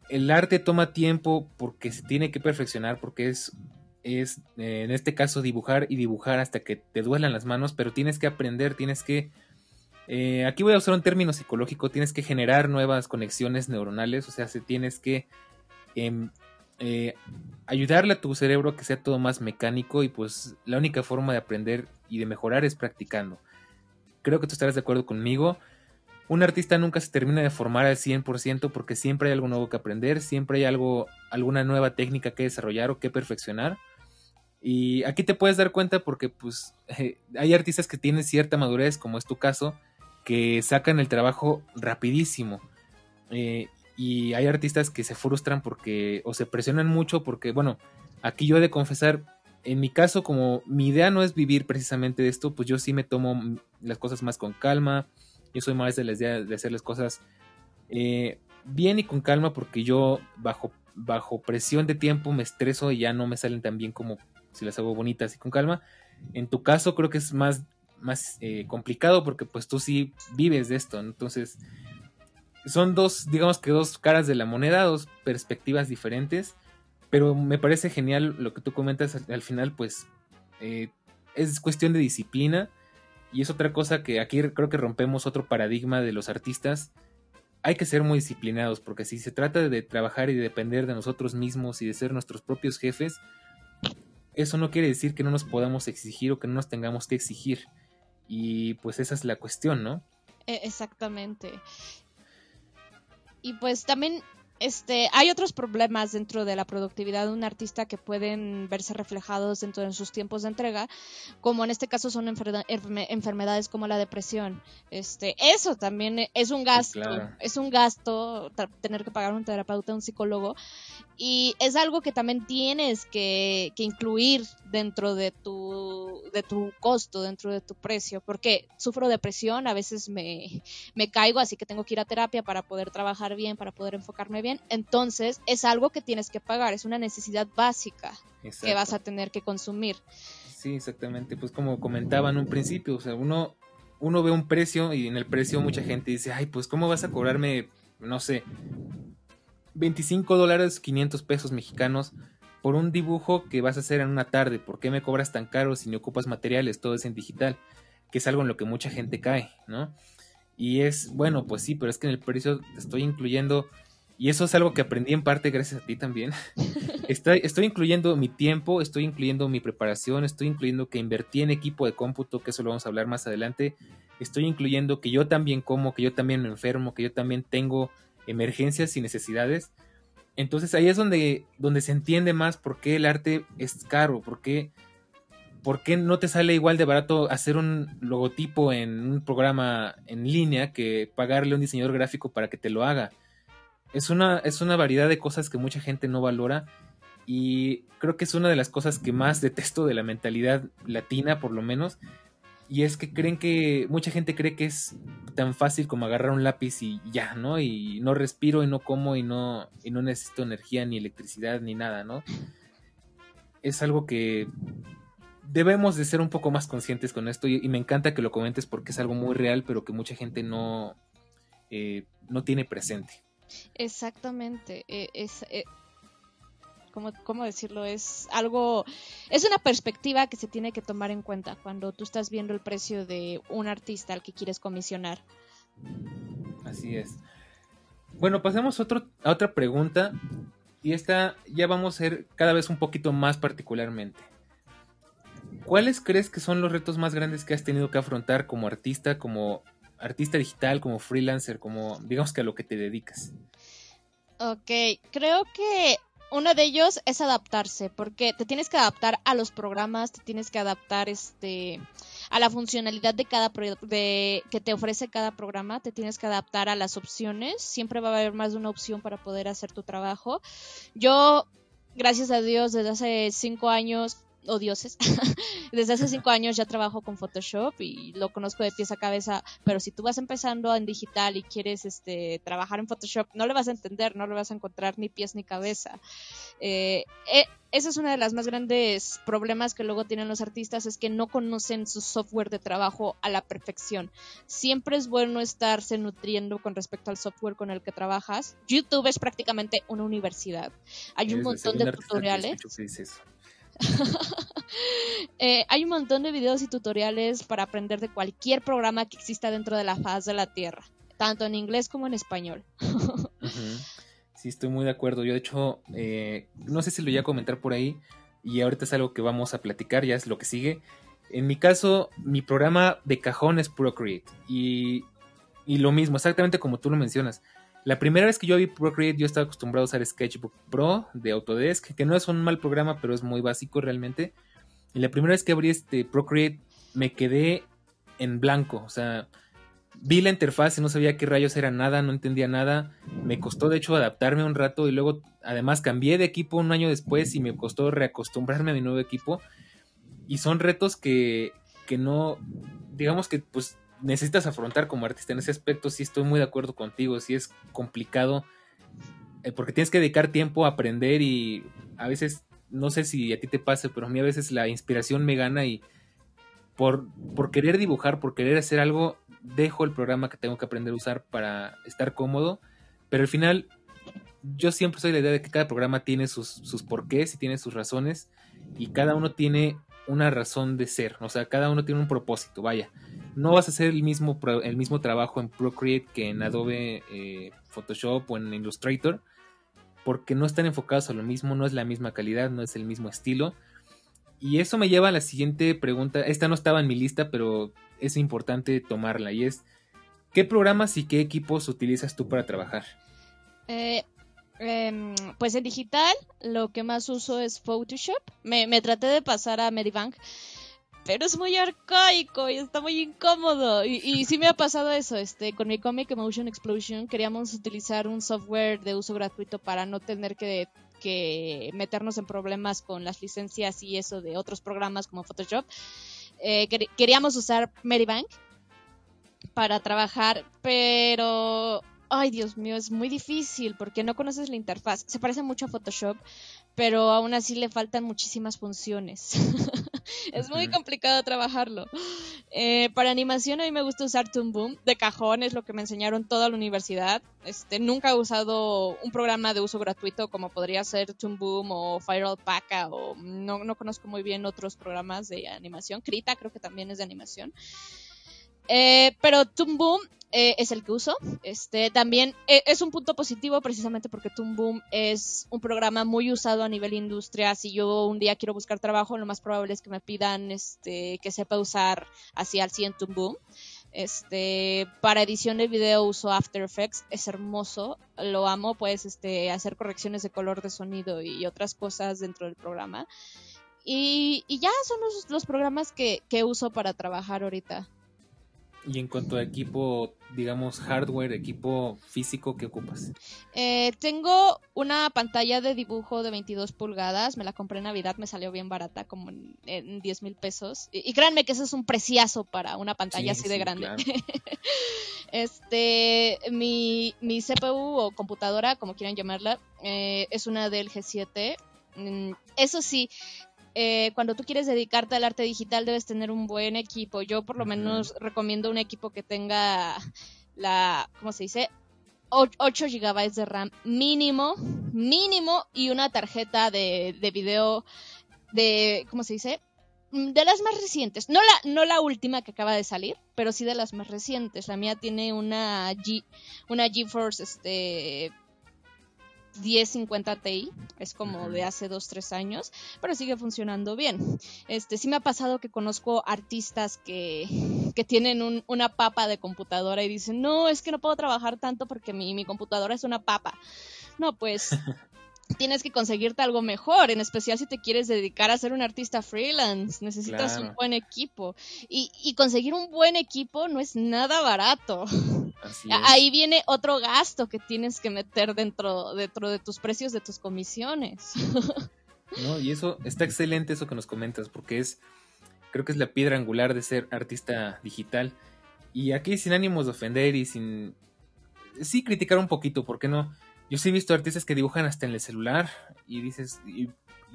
El arte toma tiempo porque se tiene que perfeccionar, porque es, es eh, en este caso dibujar y dibujar hasta que te duelan las manos, pero tienes que aprender, tienes que eh, aquí voy a usar un término psicológico, tienes que generar nuevas conexiones neuronales, o sea, se tienes que em, eh, ayudarle a tu cerebro a que sea todo más mecánico y pues la única forma de aprender y de mejorar es practicando. Creo que tú estarás de acuerdo conmigo. Un artista nunca se termina de formar al 100% porque siempre hay algo nuevo que aprender, siempre hay algo, alguna nueva técnica que desarrollar o que perfeccionar. Y aquí te puedes dar cuenta porque pues hay artistas que tienen cierta madurez, como es tu caso, que sacan el trabajo rapidísimo. Eh, y hay artistas que se frustran porque o se presionan mucho porque, bueno, aquí yo he de confesar, en mi caso, como mi idea no es vivir precisamente de esto, pues yo sí me tomo las cosas más con calma. Yo soy más de la idea de hacer las cosas eh, bien y con calma porque yo bajo, bajo presión de tiempo me estreso y ya no me salen tan bien como si las hago bonitas y con calma. En tu caso creo que es más más eh, complicado porque pues tú sí vives de esto, entonces son dos, digamos que dos caras de la moneda, dos perspectivas diferentes, pero me parece genial lo que tú comentas al, final, pues eh, es cuestión de disciplina y es otra cosa que aquí creo que rompemos otro paradigma de los artistas. Hay que ser muy disciplinados porque si se trata de trabajar y de depender de nosotros mismos y de ser nuestros propios jefes, eso no quiere decir que no nos podamos exigir o que no nos tengamos que exigir. Y pues esa es la cuestión, ¿no? E, exactamente. Y pues también este, hay otros problemas dentro de la productividad de un artista que pueden verse reflejados dentro de sus tiempos de entrega, como en este caso son enfermedades como la depresión. Este, eso también es un gasto, es un gasto tener que pagar un terapeuta, un psicólogo, y es algo que también tienes que, incluir dentro de tu, de tu costo, dentro de tu precio, porque sufro depresión, a veces me, me caigo, así que tengo que ir a terapia para poder trabajar bien, para poder enfocarme bien. Entonces, es algo que tienes que pagar, es una necesidad básica que vas a tener que consumir. Sí, exactamente. Pues como comentaba en un principio, o sea, uno, uno ve un precio y en el precio mucha gente dice, ay, pues ¿cómo vas a cobrarme, no sé, 25 dólares 500 pesos mexicanos por un dibujo que vas a hacer en una tarde. ¿Por qué me cobras tan caro si no ocupas materiales? Todo es en digital, que es algo en lo que mucha gente cae, ¿no? Y es, bueno, pues sí, pero es que en el precio te estoy incluyendo, y eso es algo que aprendí en parte gracias a ti también. estoy, estoy incluyendo mi tiempo, estoy incluyendo mi preparación, estoy incluyendo que invertí en equipo de cómputo, que eso lo vamos a hablar más adelante. Estoy incluyendo que yo también como, que yo también me enfermo, que yo también tengo emergencias y necesidades. Entonces ahí es donde, donde se entiende más por qué el arte es caro, por qué, por qué no te sale igual de barato hacer un logotipo en un programa en línea que pagarle a un diseñador gráfico para que te lo haga. Es una, es una variedad de cosas que mucha gente no valora y creo que es una de las cosas que más detesto de la mentalidad latina, por lo menos, y es que creen que mucha gente cree que es tan fácil como agarrar un lápiz y ya, ¿no? Y no respiro y no como y no, y no necesito energía ni electricidad ni nada, ¿no? Es algo que debemos de ser un poco más conscientes con esto y, me encanta que lo comentes porque es algo muy real pero que mucha gente no, eh, no tiene presente. Exactamente, eh, es, eh, ¿cómo, decirlo? Es algo, es una perspectiva que se tiene que tomar en cuenta cuando tú estás viendo el precio de un artista al que quieres comisionar. Así es. Bueno, pasemos a, a otra pregunta y esta ya vamos a ser cada vez un poquito más particularmente. ¿Cuáles crees que son los retos más grandes que has tenido que afrontar como artista, como artista digital, como freelancer, como digamos que a lo que te dedicas? Ok, creo que uno de ellos es adaptarse, porque te tienes que adaptar a los programas, te tienes que adaptar este a la funcionalidad de cada de, que te ofrece cada programa, te tienes que adaptar a las opciones, siempre va a haber más de una opción para poder hacer tu trabajo. Yo, gracias a Dios, desde hace cinco años o dioses. Desde hace cinco años ya trabajo con Photoshop y lo conozco de pies a cabeza, pero si tú vas empezando en digital y quieres este, trabajar en Photoshop, no lo vas a entender, no lo vas a encontrar ni pies ni cabeza. Eh, eh, ese es uno de los más grandes problemas que luego tienen los artistas, es que no conocen su software de trabajo a la perfección. Siempre es bueno estarse nutriendo con respecto al software con el que trabajas. YouTube es prácticamente una universidad. Hay un montón de tutoriales. Eh, hay un montón de videos y tutoriales para aprender de cualquier programa que exista dentro de la faz de la Tierra, tanto en inglés como en español. Sí, estoy muy de acuerdo. Yo, de hecho, eh, no sé si lo voy a comentar por ahí, y ahorita es algo que vamos a platicar, ya es lo que sigue. En mi caso, mi programa de cajón es Procreate, y, y lo mismo, exactamente como tú lo mencionas. La primera vez que yo vi Procreate, yo estaba acostumbrado a usar Sketchbook Pro de Autodesk, que no es un mal programa, pero es muy básico realmente. Y la primera vez que abrí este Procreate, me quedé en blanco. O sea, vi la interfaz y no sabía qué rayos era nada, no entendía nada. Me costó, de hecho, adaptarme un rato y luego, además, cambié de equipo un año después y me costó reacostumbrarme a mi nuevo equipo. Y son retos que, que no, digamos que pues necesitas afrontar como artista en ese aspecto, sí estoy muy de acuerdo contigo, sí es complicado, eh, porque tienes que dedicar tiempo a aprender y a veces, no sé si a ti te pase, pero a mí a veces la inspiración me gana y por, por querer dibujar, por querer hacer algo, dejo el programa que tengo que aprender a usar para estar cómodo, pero al final yo siempre soy la idea de que cada programa tiene sus, sus porqués y tiene sus razones y cada uno tiene una razón de ser, o sea, cada uno tiene un propósito, vaya. No vas a hacer el mismo, el mismo trabajo en Procreate que en Adobe eh, Photoshop o en Illustrator, porque no están enfocados a lo mismo, no es la misma calidad, no es el mismo estilo. Y eso me lleva a la siguiente pregunta. Esta no estaba en mi lista, pero es importante tomarla. Y es, ¿qué programas y qué equipos utilizas tú para trabajar? Eh, em, pues en digital lo que más uso es Photoshop. Me, me traté de pasar a Medibank pero es muy arcaico y está muy incómodo. Y, sí me ha pasado eso, este, con mi Comic Emotion Explosion queríamos utilizar un software de uso gratuito para no tener que, que meternos en problemas con las licencias y eso de otros programas como Photoshop. Eh, queríamos usar Medibank para trabajar, pero ay Dios mío, es muy difícil porque no conoces la interfaz. Se parece mucho a Photoshop, pero aún así le faltan muchísimas funciones. es muy complicado trabajarlo. Eh, para animación a mí me gusta usar Toon Boom. De cajón es lo que me enseñaron toda la universidad. Este, nunca he usado un programa de uso gratuito como podría ser Toon Boom o Fire Alpaca o no, no conozco muy bien otros programas de animación. Krita creo que también es de animación. Eh, pero Toon Boom eh, es el que uso. Este, también eh, es un punto positivo precisamente porque Toon Boom es un programa muy usado a nivel industria. Si yo un día quiero buscar trabajo, lo más probable es que me pidan este, que sepa usar así al 100 Toon Boom. Este, para edición de video uso After Effects, es hermoso, lo amo, puedes este, hacer correcciones de color de sonido y otras cosas dentro del programa. Y, ya son los, programas que, que uso para trabajar ahorita. Y en cuanto a equipo, digamos, hardware, equipo físico, ¿qué ocupas? Eh, tengo una pantalla de dibujo de 22 pulgadas, me la compré en Navidad, me salió bien barata, como en, 10 mil pesos. Y, créanme que eso es un preciazo para una pantalla así de grande. este, mi, mi CPU o computadora, como quieran llamarla, eh, es una del G7. Mm, eso sí, eh, cuando tú quieres dedicarte al arte digital debes tener un buen equipo. Yo por lo menos recomiendo un equipo que tenga la, ¿cómo se dice? 8 GB de RAM mínimo, mínimo y una tarjeta de, de video de, ¿cómo se dice? Mm, de las más recientes, no la, no la última que acaba de salir, pero sí de las más recientes. La mía tiene una G, una GeForce este 1050 Ti, es como de hace 2, 3 años, pero sigue funcionando bien. Este, sí me ha pasado que conozco artistas que, que tienen una papa de computadora y dicen, no, es que no puedo trabajar tanto porque mi, mi computadora es una papa. No, pues tienes que conseguirte algo mejor, en especial si te quieres dedicar a ser un artista freelance, necesitas un buen equipo. Y, y, conseguir un buen equipo no es nada barato. Ahí viene otro gasto que tienes que meter dentro, dentro de tus precios de tus comisiones. no, y eso está excelente eso que nos comentas, porque es, creo que es la piedra angular de ser artista digital. Y aquí sin ánimos de ofender y sin... Sí, criticar un poquito, ¿por qué no? Yo sí he visto artistas que dibujan hasta en el celular y dices, y,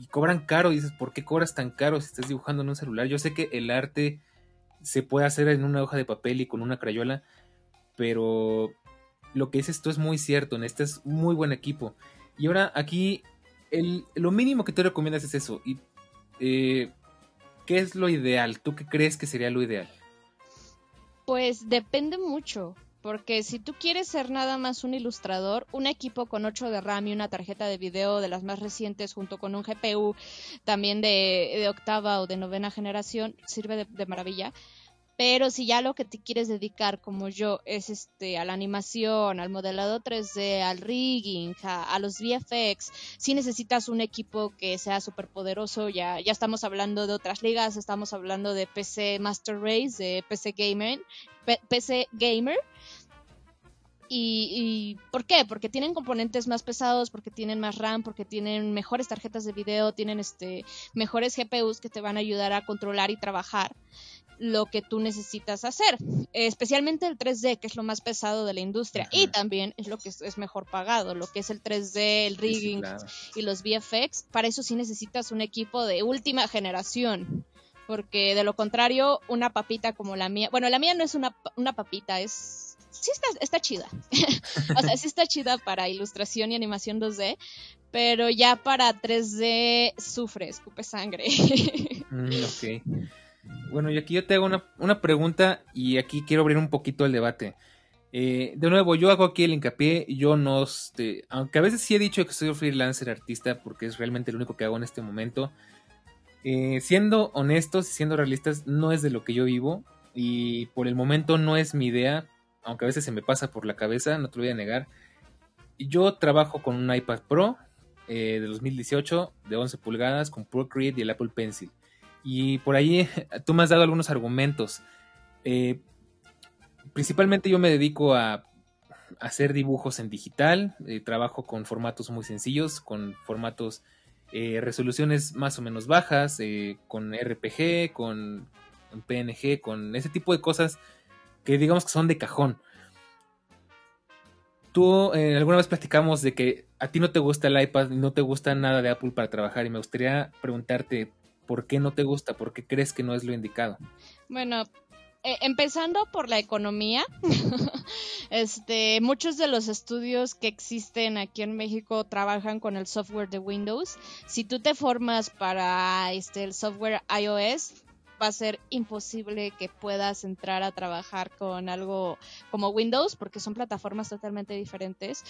cobran caro, y dices, ¿por qué cobras tan caro si estás dibujando en un celular? Yo sé que el arte se puede hacer en una hoja de papel y con una crayola, pero lo que dices tú es muy cierto, este es muy buen equipo. Y ahora aquí, el, lo mínimo que te recomiendas es eso. Y, eh, ¿Qué es lo ideal? ¿Tú qué crees que sería lo ideal? Pues depende mucho. Porque si tú quieres ser nada más un ilustrador, un equipo con 8 de RAM y una tarjeta de video de las más recientes junto con un GPU también de, octava o de novena generación sirve de, maravilla. Pero si ya lo que te quieres dedicar, como yo, es este a la animación, al modelado 3D, al rigging, a, los VFX, si necesitas un equipo que sea súper poderoso, ya, ya estamos hablando de otras ligas, estamos hablando de PC Master Race, de PC Gamer, PC Gamer, y, ¿por qué? Porque tienen componentes más pesados, porque tienen más RAM, porque tienen mejores tarjetas de video, tienen este mejores GPUs que te van a ayudar a controlar y trabajar lo que tú necesitas hacer, especialmente el 3D, que es lo más pesado de la industria y también es lo que es, mejor pagado, lo que es el 3D, el rigging y los VFX, para eso sí necesitas un equipo de última generación porque de lo contrario, una papita como la mía, bueno, la mía no es una, una papita, es... Sí está, está chida. o sea, sí está chida para ilustración y animación 2D, pero ya para 3D sufre, escupe sangre. Mm, ok. Bueno, y aquí yo te hago una, una pregunta y aquí quiero abrir un poquito el debate. Eh, de nuevo, yo hago aquí el hincapié, yo no, este, aunque a veces sí he dicho que soy freelancer artista porque es realmente lo único que hago en este momento, eh, siendo honestos y siendo realistas, no es de lo que yo vivo y por el momento no es mi idea, aunque a veces se me pasa por la cabeza, no te lo voy a negar. Yo trabajo con un iPad Pro eh, de 2018 de 11 pulgadas con Procreate y el Apple Pencil. Y por ahí tú me has dado algunos argumentos. Eh, principalmente yo me dedico a hacer dibujos en digital, eh, trabajo con formatos muy sencillos, con formatos, eh, resoluciones más o menos bajas, con RPG, con PNG, con ese tipo de cosas que digamos que son de cajón. Tú alguna vez platicamos de que a ti no te gusta el iPad, no te gusta nada de Apple para trabajar y me gustaría preguntarte por qué no te gusta, por qué crees que no es lo indicado. Bueno, eh, empezando por la economía, este, muchos de los estudios que existen aquí en México trabajan con el software de Windows. Si tú te formas para este, el software iOS, va a ser imposible que puedas entrar a trabajar con algo como Windows porque son plataformas totalmente diferentes.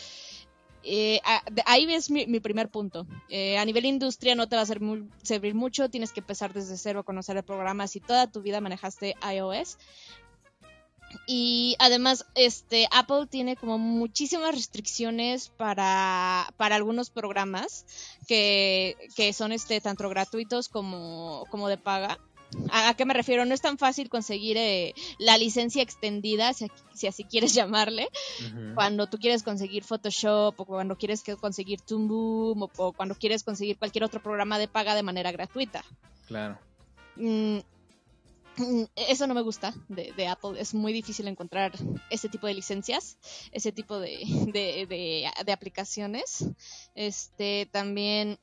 Eh, ahí es mi, primer punto. Eh, a nivel industria no te va a servir mucho, tienes que empezar desde cero a conocer el programa si toda tu vida manejaste iOS. Y además, este, Apple tiene como muchísimas restricciones para, para algunos programas que, que son este, tanto gratuitos como, como de paga. ¿A, qué me refiero? No es tan fácil conseguir eh, la licencia extendida, si, así quieres llamarle, cuando tú quieres conseguir Photoshop o cuando quieres conseguir Toon Boom o, cuando quieres conseguir cualquier otro programa de paga de manera gratuita. Claro. Mm, mm, eso no me gusta de, Apple. Es muy difícil encontrar ese tipo de licencias, ese tipo de, de, de aplicaciones. Este también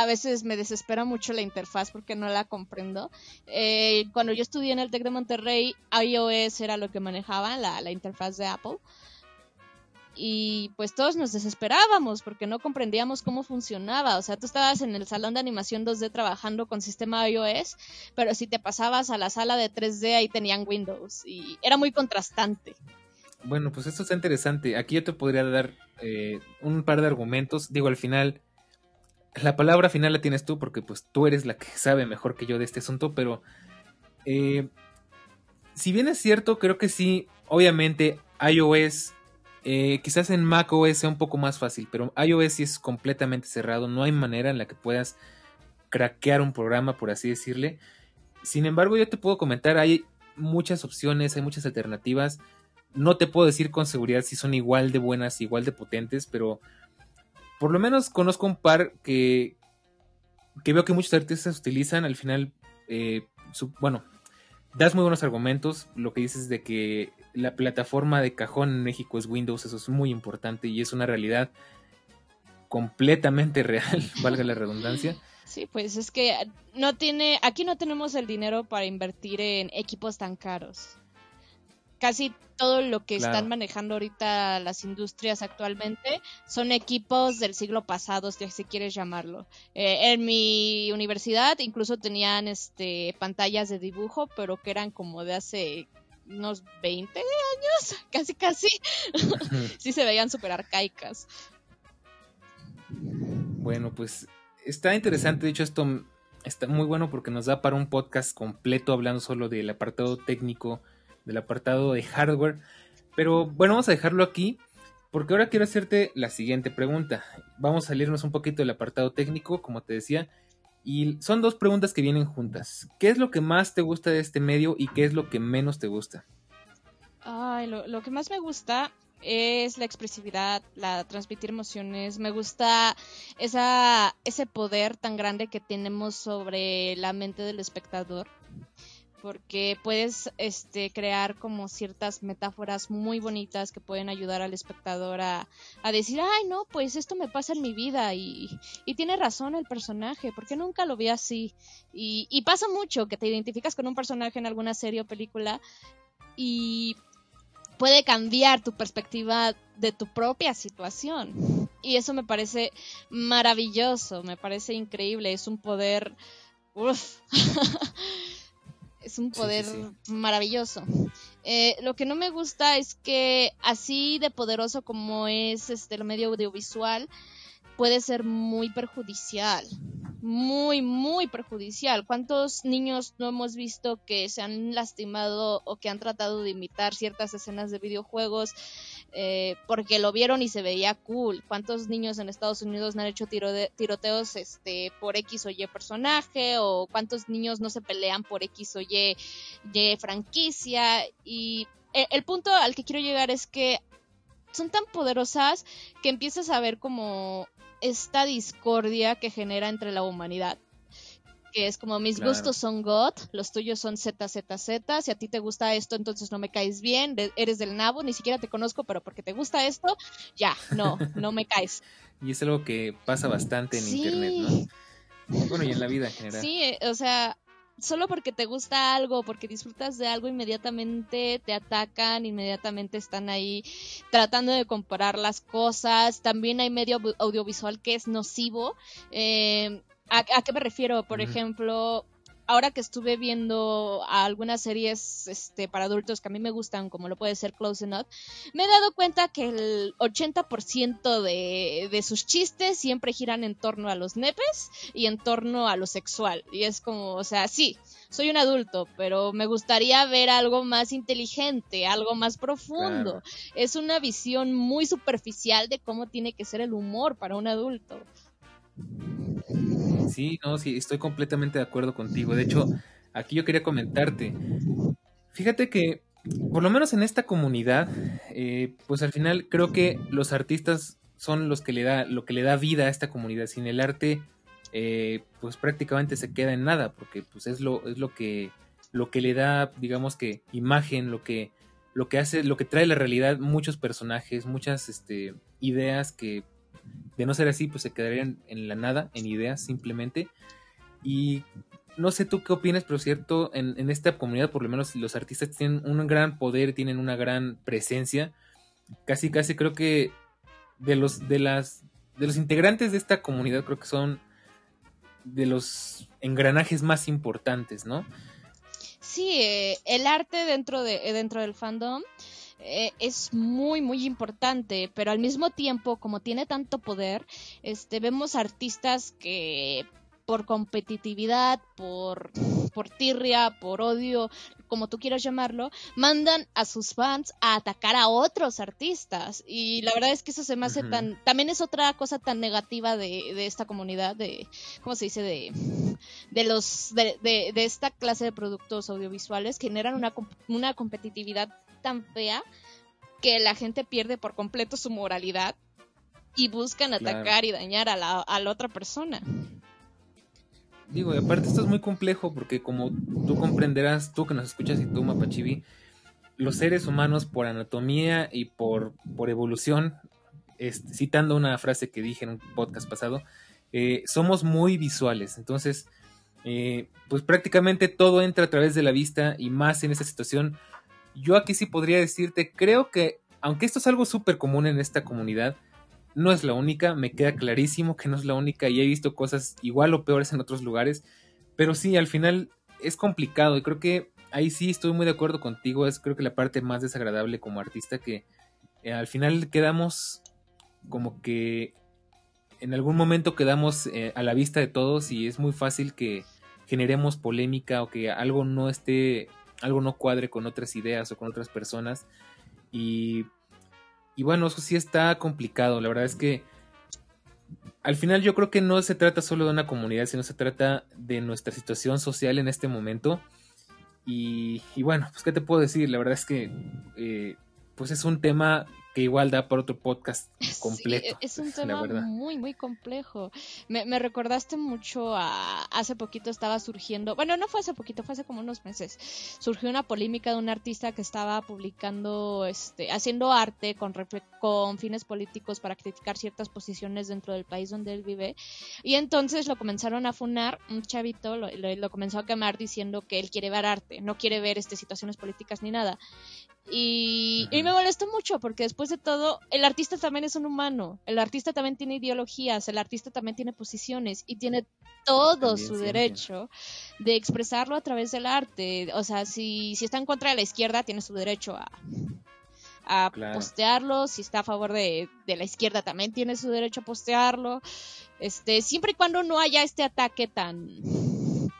a veces me desespera mucho la interfaz porque no la comprendo. Eh, cuando yo estudié en el TEC de Monterrey, iOS era lo que manejaba, la, interfaz de Apple. Y pues todos nos desesperábamos porque no comprendíamos cómo funcionaba. O sea, tú estabas en el salón de animación 2D trabajando con sistema iOS, pero si te pasabas a la sala de 3D ahí tenían Windows y era muy contrastante. Bueno, pues esto está interesante. Aquí yo te podría dar eh, un par de argumentos. Digo, al final la palabra final la tienes tú porque pues tú eres la que sabe mejor que yo de este asunto, pero eh, si bien es cierto, creo que sí, obviamente iOS, eh, quizás en macOS sea un poco más fácil, pero iOS sí es completamente cerrado, no hay manera en la que puedas craquear un programa, por así decirle. Sin embargo, yo te puedo comentar, hay muchas opciones, hay muchas alternativas. No te puedo decir con seguridad si son igual de buenas, igual de potentes, pero por lo menos conozco un par que, que veo que muchos artistas utilizan. Al final, eh, bueno, das muy buenos argumentos. Lo que dices de que la plataforma de cajón en México es Windows, eso es muy importante y es una realidad completamente real, valga la redundancia. Sí, pues es que no tiene, aquí no tenemos el dinero para invertir en equipos tan caros casi todo lo que están manejando ahorita las industrias actualmente son equipos del siglo pasado, si así quieres llamarlo. Eh, en mi universidad incluso tenían este pantallas de dibujo, pero que eran como de hace unos 20 años, casi casi. sí se veían súper arcaicas. Bueno, pues está interesante, de hecho esto está muy bueno porque nos da para un podcast completo hablando solo del apartado técnico del apartado de hardware. Pero bueno, vamos a dejarlo aquí porque ahora quiero hacerte la siguiente pregunta. Vamos a salirnos un poquito del apartado técnico, como te decía. Y son dos preguntas que vienen juntas. ¿Qué es lo que más te gusta de este medio y qué es lo que menos te gusta? Ay, lo, que más me gusta es la expresividad, la transmitir emociones. Me gusta esa, ese poder tan grande que tenemos sobre la mente del espectador porque puedes este, crear como ciertas metáforas muy bonitas que pueden ayudar al espectador a, decir, ay, no, pues esto me pasa en mi vida y, tiene razón el personaje, porque nunca lo vi así. Y, pasa mucho que te identificas con un personaje en alguna serie o película y puede cambiar tu perspectiva de tu propia situación. Y eso me parece maravilloso, me parece increíble, es un poder... es un poder maravilloso. Eh, lo que no me gusta es que así de poderoso como es este el medio audiovisual, puede ser muy perjudicial muy, muy perjudicial. ¿Cuántos niños no hemos visto que se han lastimado o que han tratado de imitar ciertas escenas de videojuegos eh, porque lo vieron y se veía cool? ¿Cuántos niños en Estados Unidos no han hecho tiroteos este, por X o Y personaje? ¿O cuántos niños no se pelean por X o Y, franquicia? Y el, el punto al que quiero llegar es que son tan poderosas que empiezas a ver como esta discordia que genera entre la humanidad. Que es como mis gustos son God, los tuyos son ZZZ, si a ti te gusta esto, entonces no me caes bien, eres del nabo, ni siquiera te conozco, pero porque te gusta esto, ya, no, no me caes. y es algo que pasa bastante en internet, ¿no? Bueno, y en la vida en general. Sí, eh, o sea, solo porque te gusta algo, porque disfrutas de algo, inmediatamente te atacan, inmediatamente están ahí tratando de comparar las cosas. También hay medio audiovisual que es nocivo. Eh, ¿a, qué me refiero? Por ejemplo, ahora que estuve viendo algunas series este, para adultos que a mí me gustan, como lo puede ser Close Enough, me he dado cuenta que el 80% de, de sus chistes siempre giran en torno a los nepes y en torno a lo sexual. Y es como, o sea, sí, soy un adulto, pero me gustaría ver algo más inteligente, algo más profundo. Es una visión muy superficial de cómo tiene que ser el humor para un adulto. Sí, no, sí, estoy completamente de acuerdo contigo. De hecho, aquí yo quería comentarte. Fíjate que, por lo menos en esta comunidad, eh, pues al final creo que los artistas son los que le da, lo que le da vida a esta comunidad. Sin el arte, eh, pues prácticamente se queda en nada, porque pues es lo, es lo que, lo que le da, digamos que, imagen, lo que, lo que hace, lo que trae la realidad, muchos personajes, muchas este, ideas que de no ser así, pues se quedarían en la nada, en ideas simplemente. Y no sé tú qué opinas, pero cierto, en, esta comunidad por lo menos los artistas tienen un gran poder, tienen una gran presencia. Casi, casi creo que de los, de las, de los integrantes de esta comunidad creo que son de los engranajes más importantes, ¿no? Sí, eh, el arte dentro, de, dentro del fandom eh, es muy, muy importante, pero al mismo tiempo, como tiene tanto poder, este, vemos artistas que por competitividad, por, por tirria, por odio, como tú quieras llamarlo, mandan a sus fans a atacar a otros artistas. Y la verdad es que eso se me hace tan... También es otra cosa tan negativa de, de esta comunidad, de... ¿Cómo se dice? De, de los... De, de, de esta clase de productos audiovisuales que generan una, una competitividad tan fea que la gente pierde por completo su moralidad y buscan atacar y dañar a la, a la otra persona. Digo, y aparte esto es muy complejo porque como tú comprenderás, tú que nos escuchas y tú, Mapachibi, los seres humanos por anatomía y por, por evolución, citando una frase que dije en un podcast pasado, eh, somos muy visuales. Entonces, eh, pues prácticamente todo entra a través de la vista y más en esta situación yo aquí sí podría decirte, creo que, aunque esto es algo súper común en esta comunidad, no es la única, me queda clarísimo que no es la única y he visto cosas igual o peores en otros lugares, pero sí, al final es complicado y creo que ahí sí estoy muy de acuerdo contigo, es creo que la parte más desagradable como artista que eh, al final quedamos como que en algún momento quedamos eh, a la vista de todos y es muy fácil que generemos polémica o que algo no esté algo no cuadre con otras ideas o con otras personas. Y, y bueno, eso sí está complicado. La verdad es que al final yo creo que no se trata solo de una comunidad, sino se trata de nuestra situación social en este momento. Y, y bueno, pues qué te puedo decir, la verdad es que eh, pues es un tema que igual da para otro podcast completo. es un tema muy, muy complejo. Me, me, recordaste mucho a hace poquito estaba surgiendo, bueno, no fue hace poquito, fue hace como unos meses, surgió una polémica de un artista que estaba publicando, este, haciendo arte con, con fines políticos para criticar ciertas posiciones dentro del país donde él vive. Y entonces lo comenzaron a funar, un chavito lo, lo, comenzó a quemar diciendo que él quiere ver arte, no quiere ver este, situaciones políticas ni nada. Y, y, me molestó mucho porque después de todo, el artista también es un humano, el artista también tiene ideologías, el artista también tiene posiciones y tiene todo su derecho de expresarlo a través del arte. O sea, si, si está en contra de la izquierda, tiene su derecho a, a postearlo, si está a favor de, de, la izquierda también tiene su derecho a postearlo, este, siempre y cuando no haya este ataque tan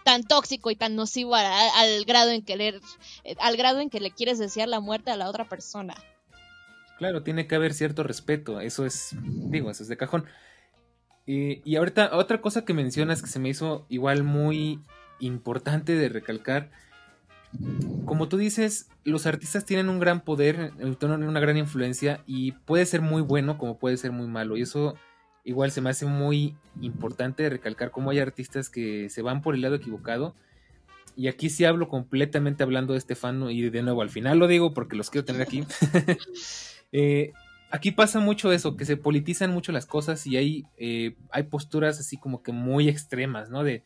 tan tóxico y tan nocivo al, grado en que le, al grado en que le quieres desear la muerte a la otra persona. Claro, tiene que haber cierto respeto, eso es, digo, eso es de cajón. y ahorita, otra cosa que mencionas que se me hizo igual muy importante de recalcar, como tú dices, los artistas tienen un gran poder, tienen una gran influencia y puede ser muy bueno como puede ser muy malo. Y eso igual se me hace muy importante recalcar cómo hay artistas que se van por el lado equivocado. Y aquí sí hablo completamente hablando de Estefano y de nuevo al final lo digo porque los quiero tener aquí. Eh, aquí pasa mucho eso, que se politizan mucho las cosas y hay, eh, hay posturas así como que muy extremas, ¿no? De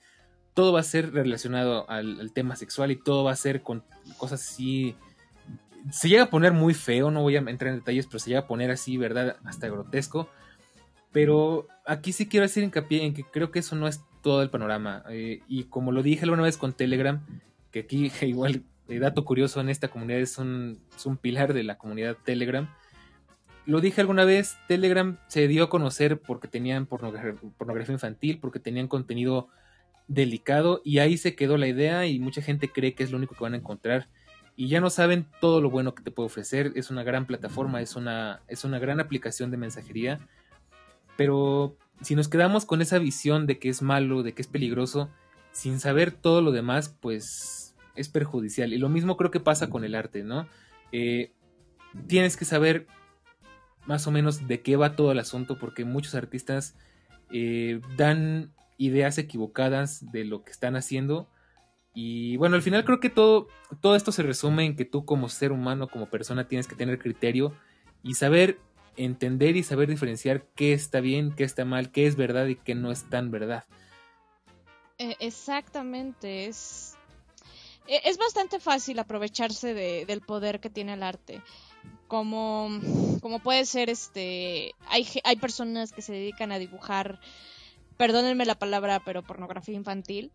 todo va a ser relacionado al, tema sexual y todo va a ser con cosas así. Se llega a poner muy feo, no voy a entrar en detalles, pero se llega a poner así, ¿verdad? Hasta grotesco. Pero aquí sí quiero hacer hincapié en que creo que eso no es todo el panorama. Eh, y como lo dije alguna vez con Telegram, que aquí igual, eh, dato curioso en esta comunidad es un, es un pilar de la comunidad Telegram. Lo dije alguna vez, Telegram se dio a conocer porque tenían pornografía infantil, porque tenían contenido delicado y ahí se quedó la idea y mucha gente cree que es lo único que van a encontrar y ya no saben todo lo bueno que te puede ofrecer. Es una gran plataforma, es una, es una gran aplicación de mensajería pero si nos quedamos con esa visión de que es malo, de que es peligroso, sin saber todo lo demás, pues es perjudicial. Y lo mismo creo que pasa con el arte, ¿no? Eh, tienes que saber más o menos de qué va todo el asunto, porque muchos artistas eh, dan ideas equivocadas de lo que están haciendo. Y bueno, al final creo que todo, todo esto se resume en que tú como ser humano, como persona, tienes que tener criterio y saber entender y saber diferenciar qué está bien, qué está mal, qué es verdad y qué no es tan verdad. Eh, exactamente, es, e, es bastante fácil aprovecharse del poder que tiene el arte. Como, como puede ser, este, hay, hay personas que se dedican a dibujar, perdónenme la palabra, pero pornografía infantil.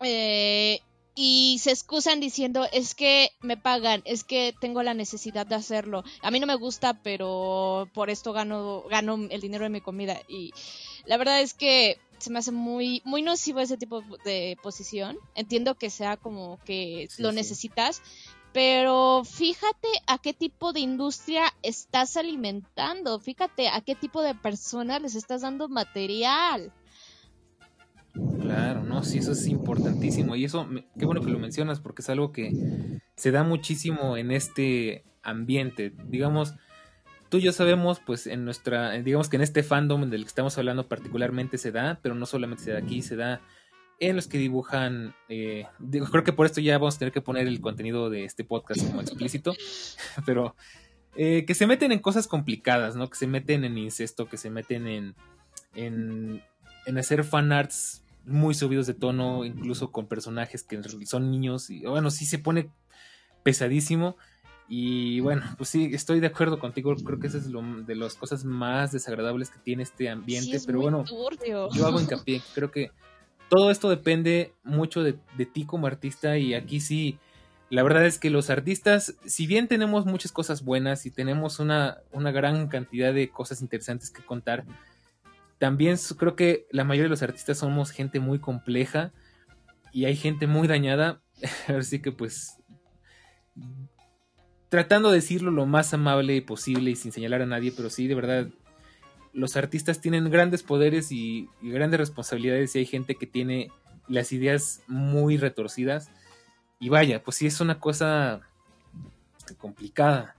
Eh, y se excusan diciendo es que me pagan, es que tengo la necesidad de hacerlo. A mí no me gusta, pero por esto gano, gano el dinero de mi comida. Y la verdad es que se me hace muy, muy nocivo ese tipo de posición. Entiendo que sea como que lo necesitas, pero fíjate a qué tipo de industria estás alimentando, fíjate a qué tipo de personas les estás dando material. Claro, no, sí, eso es importantísimo. Y eso, qué bueno que lo mencionas, porque es algo que se da muchísimo en este ambiente. Digamos, tú y yo sabemos, pues en nuestra, digamos que en este fandom del que estamos hablando particularmente se da, pero no solamente se da aquí, se da en los que dibujan, eh, creo que por esto ya vamos a tener que poner el contenido de este podcast como explícito, pero eh, que se meten en cosas complicadas, ¿no? Que se meten en incesto, que se meten en, en, en hacer fanarts muy subidos de tono, incluso con personajes que son niños. Y bueno, sí se pone pesadísimo. Y bueno, pues sí, estoy de acuerdo contigo. Creo que esa es lo, de las cosas más desagradables que tiene este ambiente. pero bueno, yo hago hincapié. Creo que todo esto depende mucho de, de, ti como artista. Y aquí sí, la verdad es que los artistas, si bien tenemos muchas cosas buenas y tenemos una, una gran cantidad de cosas interesantes que contar, también creo que la mayoría de los artistas somos gente muy compleja y hay gente muy dañada. Así que pues tratando de decirlo lo más amable posible y sin señalar a nadie, pero sí, de verdad, los artistas tienen grandes poderes y, grandes responsabilidades y hay gente que tiene las ideas muy retorcidas. Y vaya, pues sí es una cosa complicada.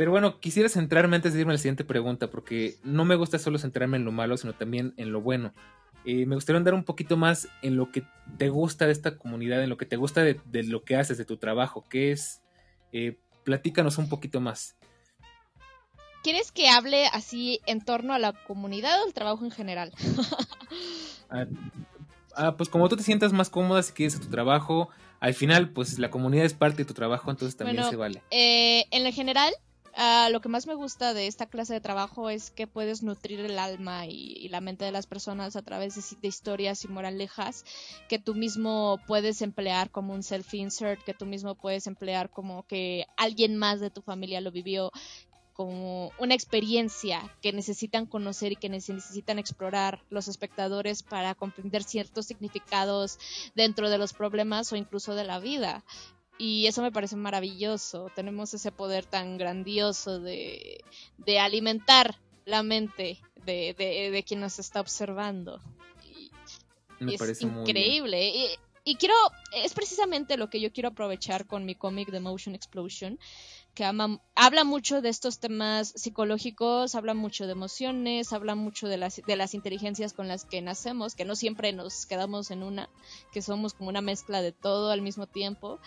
Pero bueno, quisiera centrarme antes de irme a la siguiente pregunta, porque no me gusta solo centrarme en lo malo, sino también en lo bueno. Eh, me gustaría andar un poquito más en lo que te gusta de esta comunidad, en lo que te gusta de, lo que haces, de tu trabajo, ¿qué es? Eh, platícanos un poquito más. ¿Quieres que hable así en torno a la comunidad o el trabajo en general? Ah, ah, pues como tú te sientas más cómoda si quieres a tu trabajo, al final pues la comunidad es parte de tu trabajo, entonces también se vale. Eh, en lo general, Ah, lo que más me gusta de esta clase de trabajo es que puedes nutrir el alma y, la mente de las personas a través de, historias y moralejas que tú mismo puedes emplear como un self-insert, que tú mismo puedes emplear como que alguien más de tu familia lo vivió como una experiencia que necesitan conocer y que necesitan explorar los espectadores para comprender ciertos significados dentro de los problemas o incluso de la vida. Y eso me parece maravilloso. Tenemos ese poder tan grandioso de, alimentar la mente de, quien nos está observando. me es parece increíble. Y, y, quiero, es precisamente lo que yo quiero aprovechar con mi cómic The Motion Explosion, que habla mucho de estos temas psicológicos, habla mucho de emociones, habla mucho de las, de las inteligencias con las que nacemos, que no siempre nos quedamos en una, que somos como una mezcla de todo al mismo tiempo.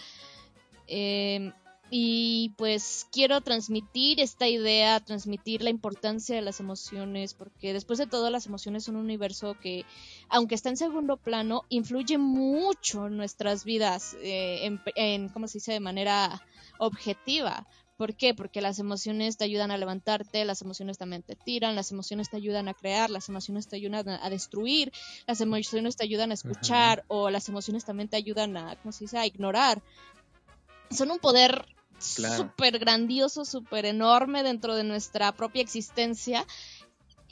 Em, y pues quiero transmitir esta idea, transmitir la importancia de las emociones, porque después de todo las emociones son un universo que, aunque está en segundo plano, influye mucho en nuestras vidas, eh, en, en, ¿cómo se dice?, de manera objetiva. ¿Por qué? Porque las emociones te ayudan a levantarte, las emociones también te tiran, las emociones te ayudan a crear, las emociones te ayudan a, destruir, las emociones te ayudan a escuchar o las emociones también te ayudan a, ¿cómo se dice?, a ignorar son un poder súper grandioso, súper enorme dentro de nuestra propia existencia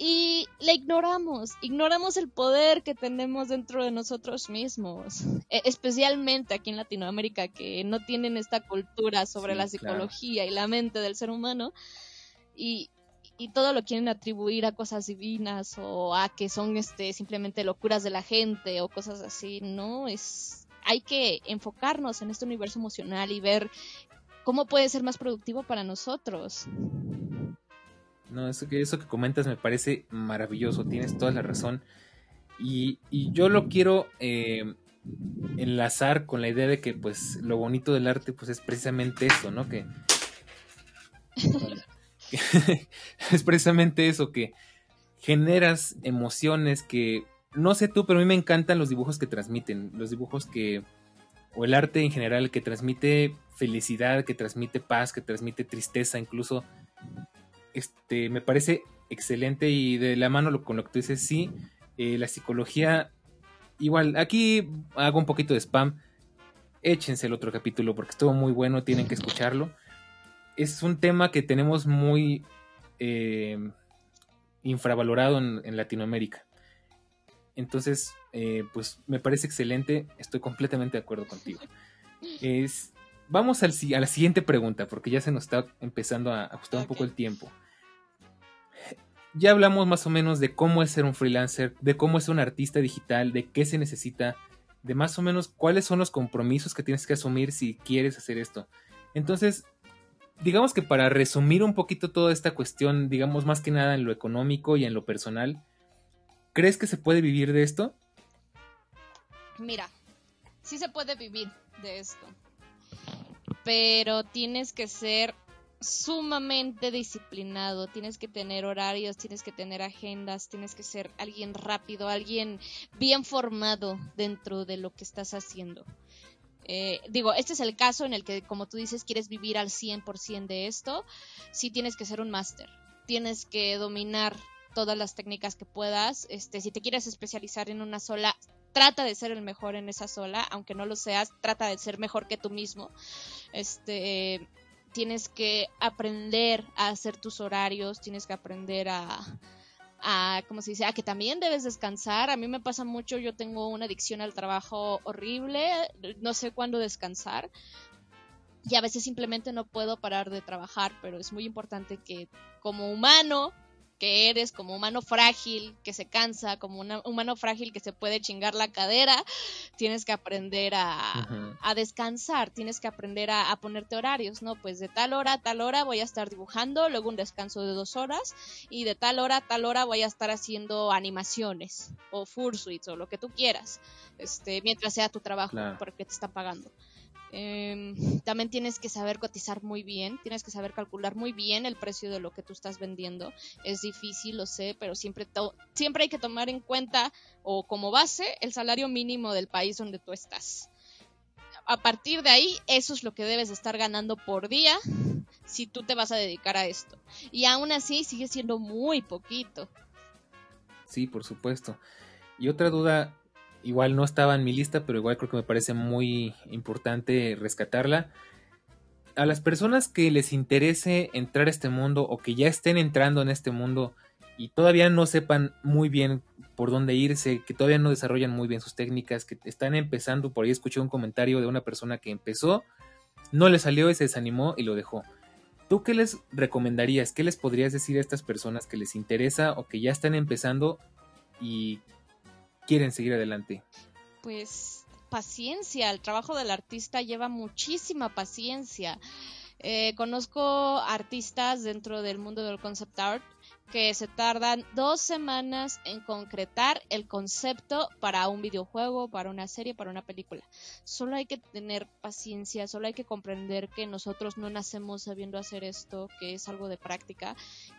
y le ignoramos, ignoramos el poder que tenemos dentro de nosotros mismos, e, especialmente aquí en Latinoamérica que no tienen esta cultura sobre la psicología y la mente del ser humano y, y, todo lo quieren atribuir a cosas divinas o a que son este simplemente locuras de la gente o cosas así, no, es hay que enfocarnos en este universo emocional y ver cómo puede ser más productivo para nosotros. No, eso que, eso que comentas me parece maravilloso, tienes toda la razón. Y, yo lo quiero eh, enlazar con la idea de que pues lo bonito del arte pues es precisamente eso, ¿no? Que, es precisamente eso, que generas emociones que no sé tú, pero a mí me encantan los dibujos que transmiten, los dibujos que, o el arte en general, que transmite felicidad, que transmite paz, que transmite tristeza, incluso, este, me parece excelente y de la mano con lo que tú dices, sí, eh, la psicología, igual, aquí hago un poquito de spam, échense el otro capítulo porque estuvo muy bueno, tienen que escucharlo. Es un tema que tenemos muy eh, infravalorado en Latinoamérica. Entonces, eh, pues me parece excelente, estoy completamente de acuerdo contigo. Es, vamos al, a la siguiente pregunta, porque ya se nos está empezando a ajustar un poco el tiempo. Ya hablamos más o menos de cómo es ser un freelancer, de cómo es un artista digital, de qué se necesita, de más o menos cuáles son los compromisos que tienes que asumir si quieres hacer esto. Entonces, digamos que para resumir un poquito toda esta cuestión, digamos más que nada en lo económico y en lo personal, ¿Crees que se puede vivir de esto? Mira, sí se puede vivir de esto. Pero tienes que ser sumamente disciplinado, tienes que tener horarios, tienes que tener agendas, tienes que ser alguien rápido, alguien bien formado dentro de lo que estás haciendo. Eh, digo, este es el caso en el que, como tú dices, quieres vivir al 100% de esto, sí tienes que ser un máster, tienes que dominar todas las técnicas que puedas. Este, si te quieres especializar en una sola, trata de ser el mejor en esa sola, aunque no lo seas, trata de ser mejor que tú mismo. Este, tienes que aprender a hacer tus horarios, tienes que aprender a, a, ¿cómo se dice? A que también debes descansar. A mí me pasa mucho, yo tengo una adicción al trabajo horrible, no sé cuándo descansar. Y a veces simplemente no puedo parar de trabajar, pero es muy importante que como humano que eres como humano frágil que se cansa, como un humano frágil que se puede chingar la cadera, tienes que aprender a, descansar, tienes que aprender a, ponerte horarios, ¿no? Pues de tal hora a tal hora voy a estar dibujando, luego un descanso de dos horas y de tal hora a tal hora voy a estar haciendo animaciones o fursuits o lo que tú quieras, este, mientras sea tu trabajo, porque te están pagando. Em, también tienes que saber cotizar muy bien, tienes que saber calcular muy bien el precio de lo que tú estás vendiendo. Es difícil, lo sé, pero siempre, siempre hay que tomar en cuenta o como base el salario mínimo del país donde tú estás. A partir de ahí, eso es lo que debes estar ganando por día si tú te vas a dedicar a esto. Y aún así sigue siendo muy poquito. Sí, por supuesto. Y otra duda igual no estaba en mi lista, pero igual creo que me parece muy importante rescatarla. A las personas que les interese entrar a este mundo o que ya estén entrando en este mundo y todavía no sepan muy bien por dónde irse, que todavía no desarrollan muy bien sus técnicas, que están empezando, por ahí escuché un comentario de una persona que empezó, no le salió y se desanimó y lo dejó. ¿Tú qué les recomendarías? ¿Qué les podrías decir a estas personas que les interesa o que ya están empezando y quieren seguir adelante? Pues paciencia, el trabajo del artista lleva muchísima paciencia. Eh, conozco artistas dentro del mundo del concept art que se tardan dos semanas en concretar el concepto para un videojuego, para una serie, para una película. Solo hay que tener paciencia, solo hay que comprender que nosotros no nacemos sabiendo hacer esto, que es algo de práctica,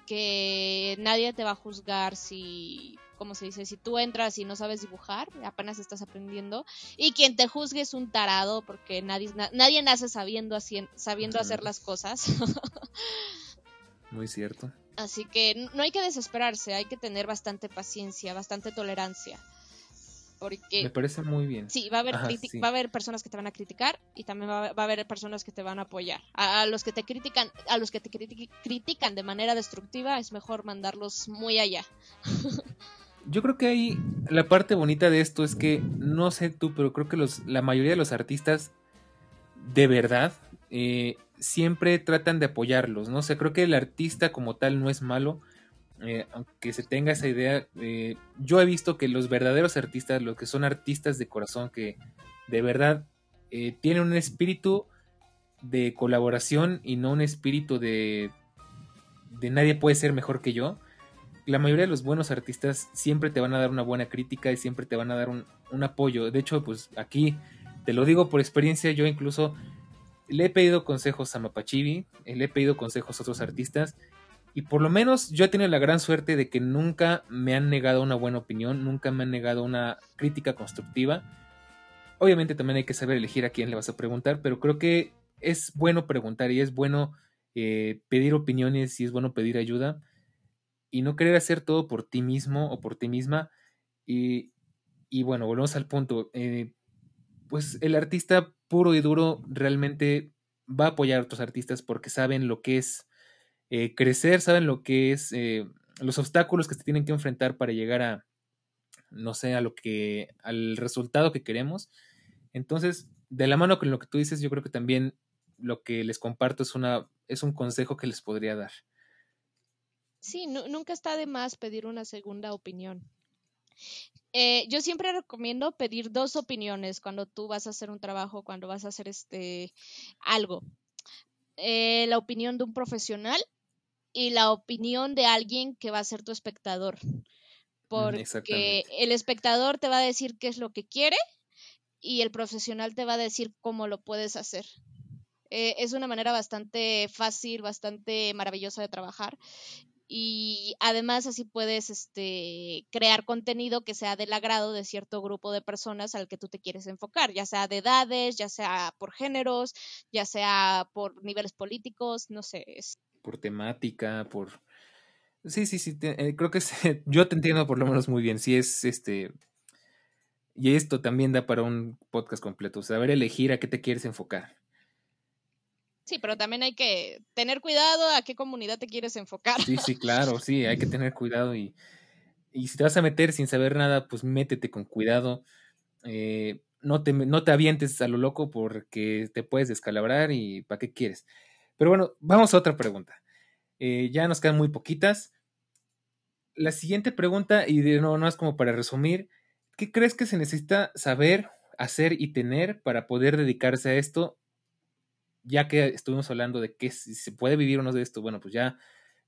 que nadie te va a juzgar si, como se dice, si tú entras y no sabes dibujar, apenas estás aprendiendo, y quien te juzgue es un tarado, porque nadie, nadie nace sabiendo, sabiendo hacer las cosas. Muy cierto. Así que no hay que desesperarse, hay que tener bastante paciencia, bastante tolerancia. Porque, Me parece muy bien. Sí, va a haber, va a haber personas que te van a criticar y también va, a haber personas que te van a apoyar. A, los que te critican, a los que te critican de manera destructiva es mejor mandarlos muy allá. Yo creo que ahí la parte bonita de esto es que no sé tú, pero creo que los, la mayoría de los artistas de verdad eh, siempre tratan de apoyarlos, ¿no? sé, creo que el artista como tal no es malo, eh, aunque se tenga esa idea, eh, yo he visto que los verdaderos artistas, los que son artistas de corazón, que de verdad tienen un espíritu de colaboración y no un espíritu de, de nadie puede ser mejor que yo, la mayoría de los buenos artistas siempre te van a dar una buena crítica y siempre te van a dar un, un apoyo. De hecho, pues aquí te lo digo por experiencia, yo incluso le he pedido consejos a Mapachibi, eh, le he pedido consejos a otros artistas y por lo menos yo he tenido la gran suerte de que nunca me han negado una buena opinión, nunca me han negado una crítica constructiva. Obviamente también hay que saber elegir a quién le vas a preguntar, pero creo que es bueno preguntar y es bueno eh, pedir opiniones y es bueno pedir ayuda y no querer hacer todo por ti mismo o por ti misma. Y, y bueno, volvemos al punto. Eh, pues el artista puro y duro realmente va a apoyar a otros artistas porque saben lo que es eh, crecer, saben lo que es eh, los obstáculos que se tienen que enfrentar para llegar a, no sé, a lo que, al resultado que queremos. Entonces, de la mano con lo que tú dices, yo creo que también lo que les comparto es una, es un consejo que les podría dar. Sí, nunca está de más pedir una segunda opinión. Eh, yo siempre recomiendo pedir dos opiniones cuando tú vas a hacer un trabajo, cuando vas a hacer este algo. Eh, la opinión de un profesional y la opinión de alguien que va a ser tu espectador. Mm, Porque el espectador te va a decir qué es lo que quiere y el profesional te va a decir cómo lo puedes hacer. Eh, es una manera bastante fácil, bastante maravillosa de trabajar y además así puedes este, crear contenido que sea del agrado de cierto grupo de personas al que tú te quieres enfocar, ya sea de edades, ya sea por géneros, ya sea por niveles políticos, no sé. Por temática, por... Sí, sí, sí, eh, creo que yo te entiendo por lo menos muy bien, si es este... Y esto también da para un podcast completo, saber elegir a qué te quieres enfocar. Sí, pero también hay que tener cuidado a qué comunidad te quieres enfocar. Sí, sí, claro, sí, hay que tener cuidado y, y si te vas a meter sin saber nada, pues métete con cuidado. Eh, no, te, no te avientes a lo loco porque te puedes descalabrar y ¿para qué quieres? Pero bueno, vamos a otra pregunta. Eh, ya nos quedan muy poquitas. la siguiente pregunta, y de no, no es como para resumir, ¿qué crees que se necesita saber, hacer y tener para poder dedicarse a esto? Ya que estuvimos hablando de que si se puede vivir o no de esto, bueno, pues ya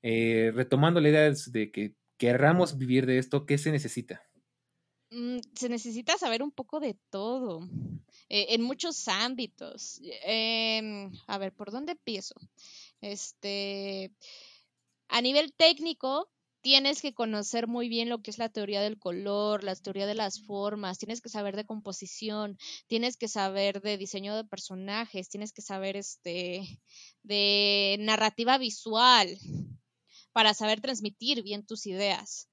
eh, retomando la idea de que querramos vivir de esto, ¿qué se necesita? Mm, se necesita saber un poco de todo, eh, en muchos ámbitos. Em, a ver, ¿por dónde empiezo? Este, a nivel técnico, tienes que conocer muy bien lo que es la teoría del color, la teoría de las formas, tienes que saber de composición, tienes que saber de diseño de personajes, tienes que saber este de narrativa visual para saber transmitir bien tus ideas.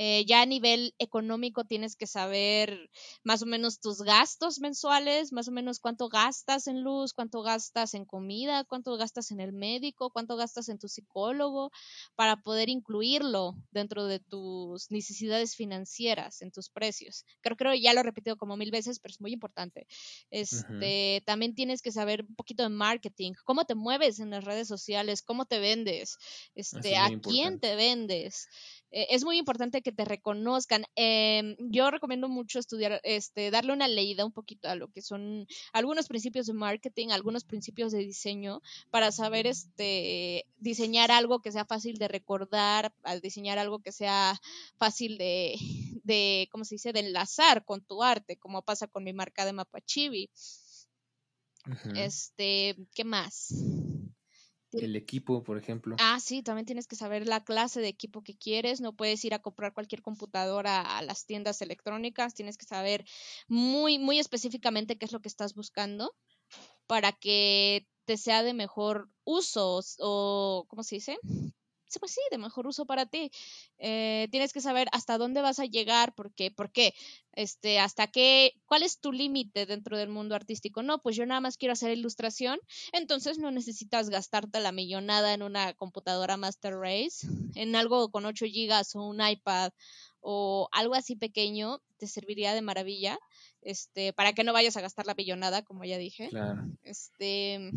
Eh, ya a nivel económico tienes que saber más o menos tus gastos mensuales, más o menos cuánto gastas en luz, cuánto gastas en comida, cuánto gastas en el médico, cuánto gastas en tu psicólogo, para poder incluirlo dentro de tus necesidades financieras, en tus precios. Creo que ya lo he repetido como mil veces, pero es muy importante. Este, También tienes que saber un poquito de marketing, cómo te mueves en las redes sociales, cómo te vendes, este, a quién te vendes. Eh, es muy importante que te reconozcan. Em, yo recomiendo mucho estudiar, este, darle una leída un poquito a lo que son algunos principios de marketing, algunos principios de diseño, para saber este, diseñar algo que sea fácil de recordar, al diseñar algo que sea fácil de, de, ¿cómo se dice?, de enlazar con tu arte, como pasa con mi marca de Mapachibi. Este, ¿qué más? El equipo, por ejemplo. Ah, sí, también tienes que saber la clase de equipo que quieres. No puedes ir a comprar cualquier computadora a las tiendas electrónicas. Tienes que saber muy, muy específicamente qué es lo que estás buscando para que te sea de mejor uso o, ¿cómo se dice? Pues sí, de mejor uso para ti. Eh, tienes que saber hasta dónde vas a llegar, porque, ¿por qué? Este, hasta qué, ¿cuál es tu límite dentro del mundo artístico? No, pues yo nada más quiero hacer ilustración, entonces no necesitas gastarte la millonada en una computadora Master Race, en algo con 8 gigas o un iPad o algo así pequeño, te serviría de maravilla este, para que no vayas a gastar la billonada, como ya dije. Este,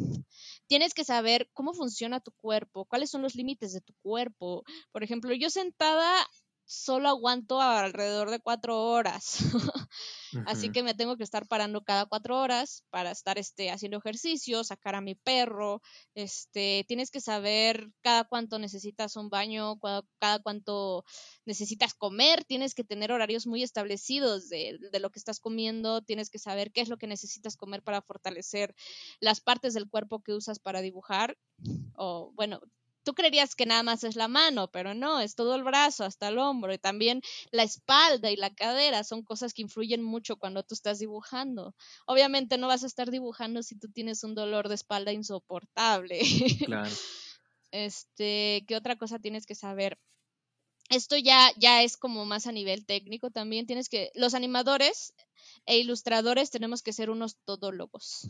tienes que saber cómo funciona tu cuerpo, cuáles son los límites de tu cuerpo. Por ejemplo, yo sentada solo aguanto alrededor de cuatro horas. Así que me tengo que estar parando cada cuatro horas para estar este, haciendo ejercicio, sacar a mi perro. Este, tienes que saber cada cuánto necesitas un baño, cada, cada cuánto necesitas comer. Tienes que tener horarios muy establecidos de, de lo que estás comiendo. Tienes que saber qué es lo que necesitas comer para fortalecer las partes del cuerpo que usas para dibujar. O bueno, tú creerías que nada más es la mano, pero no, es todo el brazo hasta el hombro y también la espalda y la cadera son cosas que influyen mucho cuando tú estás dibujando. Obviamente no vas a estar dibujando si tú tienes un dolor de espalda insoportable. Claro. Este, ¿qué otra cosa tienes que saber? Esto ya, ya es como más a nivel técnico también. Tienes que, los animadores e ilustradores tenemos que ser unos todólogos.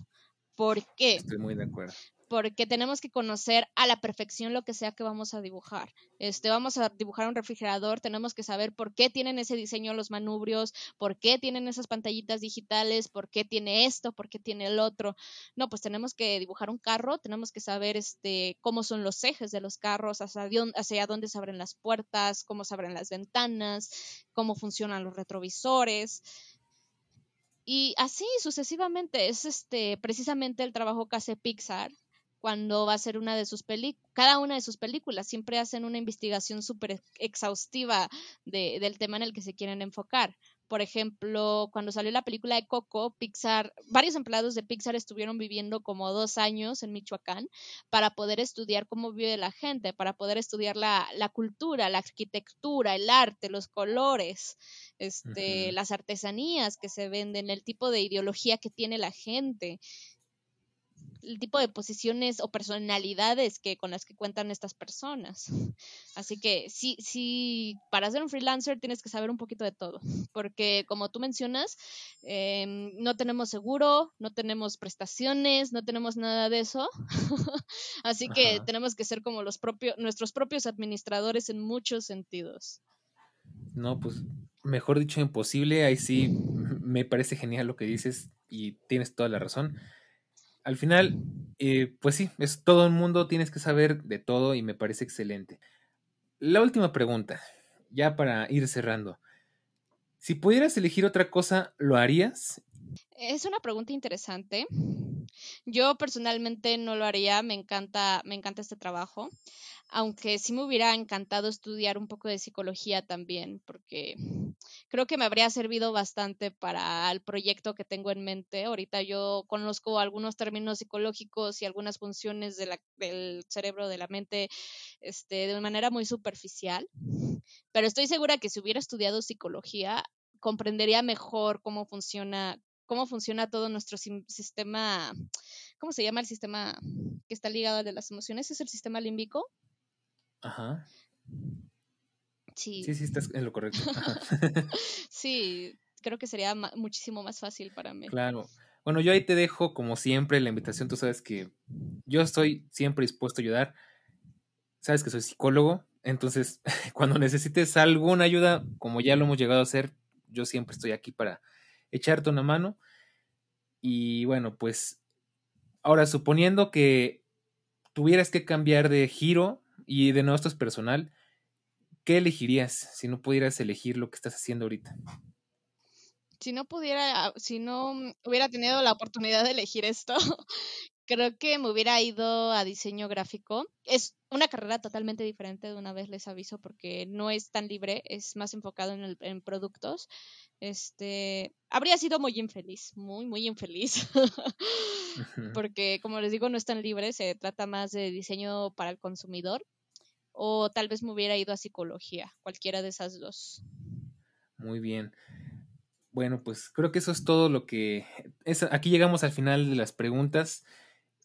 ¿Por qué? Estoy muy de acuerdo porque tenemos que conocer a la perfección lo que sea que vamos a dibujar. Este, vamos a dibujar un refrigerador, tenemos que saber por qué tienen ese diseño los manubrios, por qué tienen esas pantallitas digitales, por qué tiene esto, por qué tiene el otro. No, pues tenemos que dibujar un carro, tenemos que saber este, cómo son los ejes de los carros, hacia, hacia dónde se abren las puertas, cómo se abren las ventanas, cómo funcionan los retrovisores. Y así sucesivamente, es este precisamente el trabajo que hace Pixar cuando va a ser una de sus películas, cada una de sus películas, siempre hacen una investigación súper exhaustiva de, del tema en el que se quieren enfocar. Por ejemplo, cuando salió la película de Coco, Pixar, varios empleados de Pixar estuvieron viviendo como dos años en Michoacán para poder estudiar cómo vive la gente, para poder estudiar la, la cultura, la arquitectura, el arte, los colores, este, las artesanías que se venden, el tipo de ideología que tiene la gente el tipo de posiciones o personalidades que con las que cuentan estas personas. Así que sí, sí, para ser un freelancer tienes que saber un poquito de todo, porque como tú mencionas, em, no tenemos seguro, no tenemos prestaciones, no tenemos nada de eso. Así que tenemos que ser como los propios, nuestros propios administradores en muchos sentidos. No, pues mejor dicho, imposible. Ahí sí me parece genial lo que dices y tienes toda la razón al final, eh, pues sí, es todo el mundo, tienes que saber de todo y me parece excelente. La última pregunta. ya para ir cerrando, si pudieras elegir otra cosa, ¿lo harías? Es una pregunta interesante. Yo personalmente no lo haría, me encanta, me encanta este trabajo, aunque sí me hubiera encantado estudiar un poco de psicología también, porque creo que me habría servido bastante para el proyecto que tengo en mente. Ahorita yo conozco algunos términos psicológicos y algunas funciones del cerebro, de la mente, este, de manera muy superficial, pero estoy segura que si hubiera estudiado psicología, comprendería mejor cómo funciona cómo funciona todo nuestro sistema, ¿cómo se llama el sistema que está ligado al de las emociones? ¿Es el sistema límbico? Ajá. Sí. Sí, sí, estás en lo correcto. sí, creo que sería muchísimo más fácil para mí. Claro. Bueno, yo ahí te dejo, como siempre, la invitación. Tú sabes que yo estoy siempre dispuesto a ayudar. Sabes que soy psicólogo, entonces cuando necesites alguna ayuda, como ya lo hemos llegado a hacer, yo siempre estoy aquí para echarte una mano. Y bueno, pues ahora suponiendo que tuvieras que cambiar de giro y de nuevo esto es personal, ¿qué elegirías si no pudieras elegir lo que estás haciendo ahorita? Si no pudiera, si no hubiera tenido la oportunidad de elegir esto, creo que me hubiera ido a diseño gráfico. Es una carrera totalmente diferente, de una vez les aviso, porque no es tan libre, es más enfocado en, el, en productos este, habría sido muy infeliz, muy, muy infeliz, porque como les digo, no es tan libre, se trata más de diseño para el consumidor, o tal vez me hubiera ido a psicología, cualquiera de esas dos. Muy bien. Bueno, pues creo que eso es todo lo que... Es, aquí llegamos al final de las preguntas.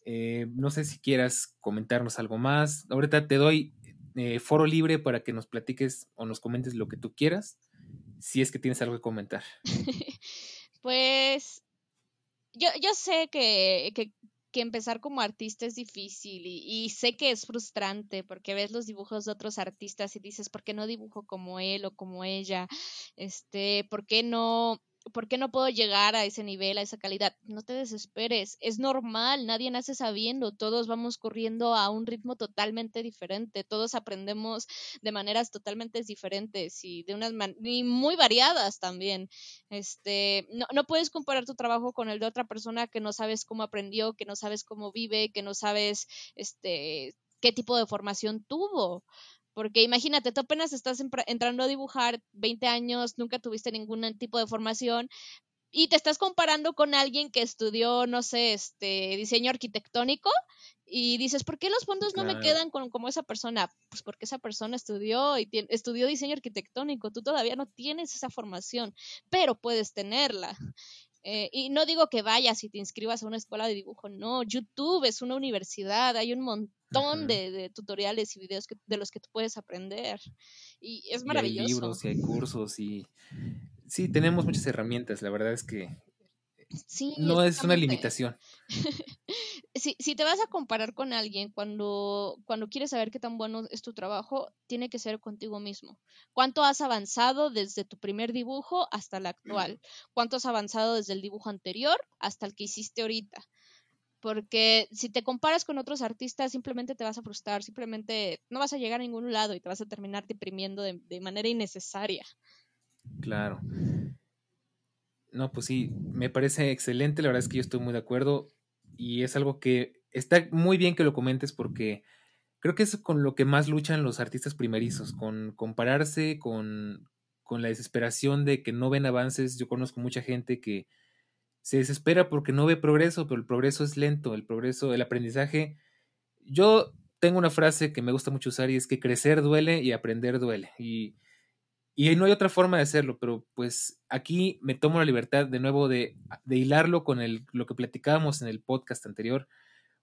Eh, no sé si quieras comentarnos algo más. Ahorita te doy eh, foro libre para que nos platiques o nos comentes lo que tú quieras si es que tienes algo que comentar. pues yo, yo sé que, que, empezar como artista es difícil y, y, sé que es frustrante porque ves los dibujos de otros artistas y dices, ¿por qué no dibujo como él o como ella? Este, ¿por qué no ¿por qué no puedo llegar a ese nivel, a esa calidad? No te desesperes, es normal, nadie nace sabiendo, todos vamos corriendo a un ritmo totalmente diferente, todos aprendemos de maneras totalmente diferentes y de unas y muy variadas también. Este, no, no puedes comparar tu trabajo con el de otra persona que no sabes cómo aprendió, que no sabes cómo vive, que no sabes este qué tipo de formación tuvo. Porque imagínate, tú apenas estás entrando a dibujar 20 años, nunca tuviste ningún tipo de formación y te estás comparando con alguien que estudió, no sé, este diseño arquitectónico y dices, ¿por qué los fondos no me quedan con, como esa persona? Pues porque esa persona estudió y estudió diseño arquitectónico, tú todavía no tienes esa formación, pero puedes tenerla. Eh, y no digo que vayas y te inscribas a una escuela de dibujo, no, YouTube es una universidad, hay un montón de, tutoriales y videos de los que tú puedes aprender. Y es maravilloso. hay libros y hay cursos y sí, tenemos muchas herramientas, la verdad es que no es una limitación. si, si, te vas a comparar con alguien cuando, cuando quieres saber qué tan bueno es tu trabajo, tiene que ser contigo mismo. ¿Cuánto has avanzado desde tu primer dibujo hasta el actual? ¿Cuánto has avanzado desde el dibujo anterior hasta el que hiciste ahorita? Porque si te comparas con otros artistas, simplemente te vas a frustrar, simplemente no vas a llegar a ningún lado y te vas a terminar deprimiendo de, de manera innecesaria. Claro. No, pues sí, me parece excelente, la verdad es que yo estoy muy de acuerdo y es algo que está muy bien que lo comentes porque creo que es con lo que más luchan los artistas primerizos, con compararse, con, con la desesperación de que no ven avances. Yo conozco mucha gente que se desespera porque no ve progreso, pero el progreso es lento, el progreso, el aprendizaje. Yo tengo una frase que me gusta mucho usar y es que crecer duele y aprender duele. Y y no hay otra forma de hacerlo, pero pues aquí me tomo la libertad de nuevo de, hilarlo con el, lo que platicábamos en el podcast anterior.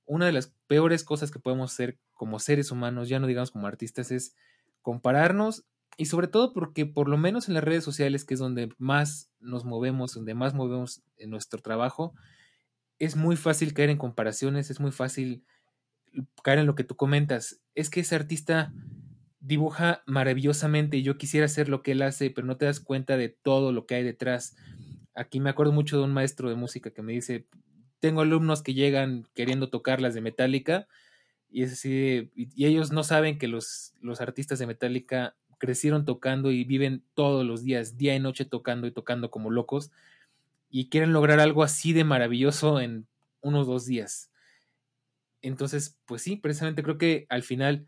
Una de las peores cosas que podemos hacer como seres humanos, ya no digamos como artistas, es compararnos y sobre todo porque por lo menos en las redes sociales, que es donde más nos movemos, donde más movemos en nuestro trabajo, es muy fácil caer en comparaciones, es muy fácil caer en lo que tú comentas. Es que ese artista dibuja maravillosamente y yo quisiera hacer lo que él hace, pero no te das cuenta de todo lo que hay detrás. Aquí me acuerdo mucho de un maestro de música que me dice, tengo alumnos que llegan queriendo tocar las de Metallica y así, y, ellos no saben que los, los artistas de Metallica crecieron tocando y viven todos los días, día y noche tocando y tocando como locos y quieren lograr algo así de maravilloso en unos dos días. Entonces, pues sí, precisamente creo que al final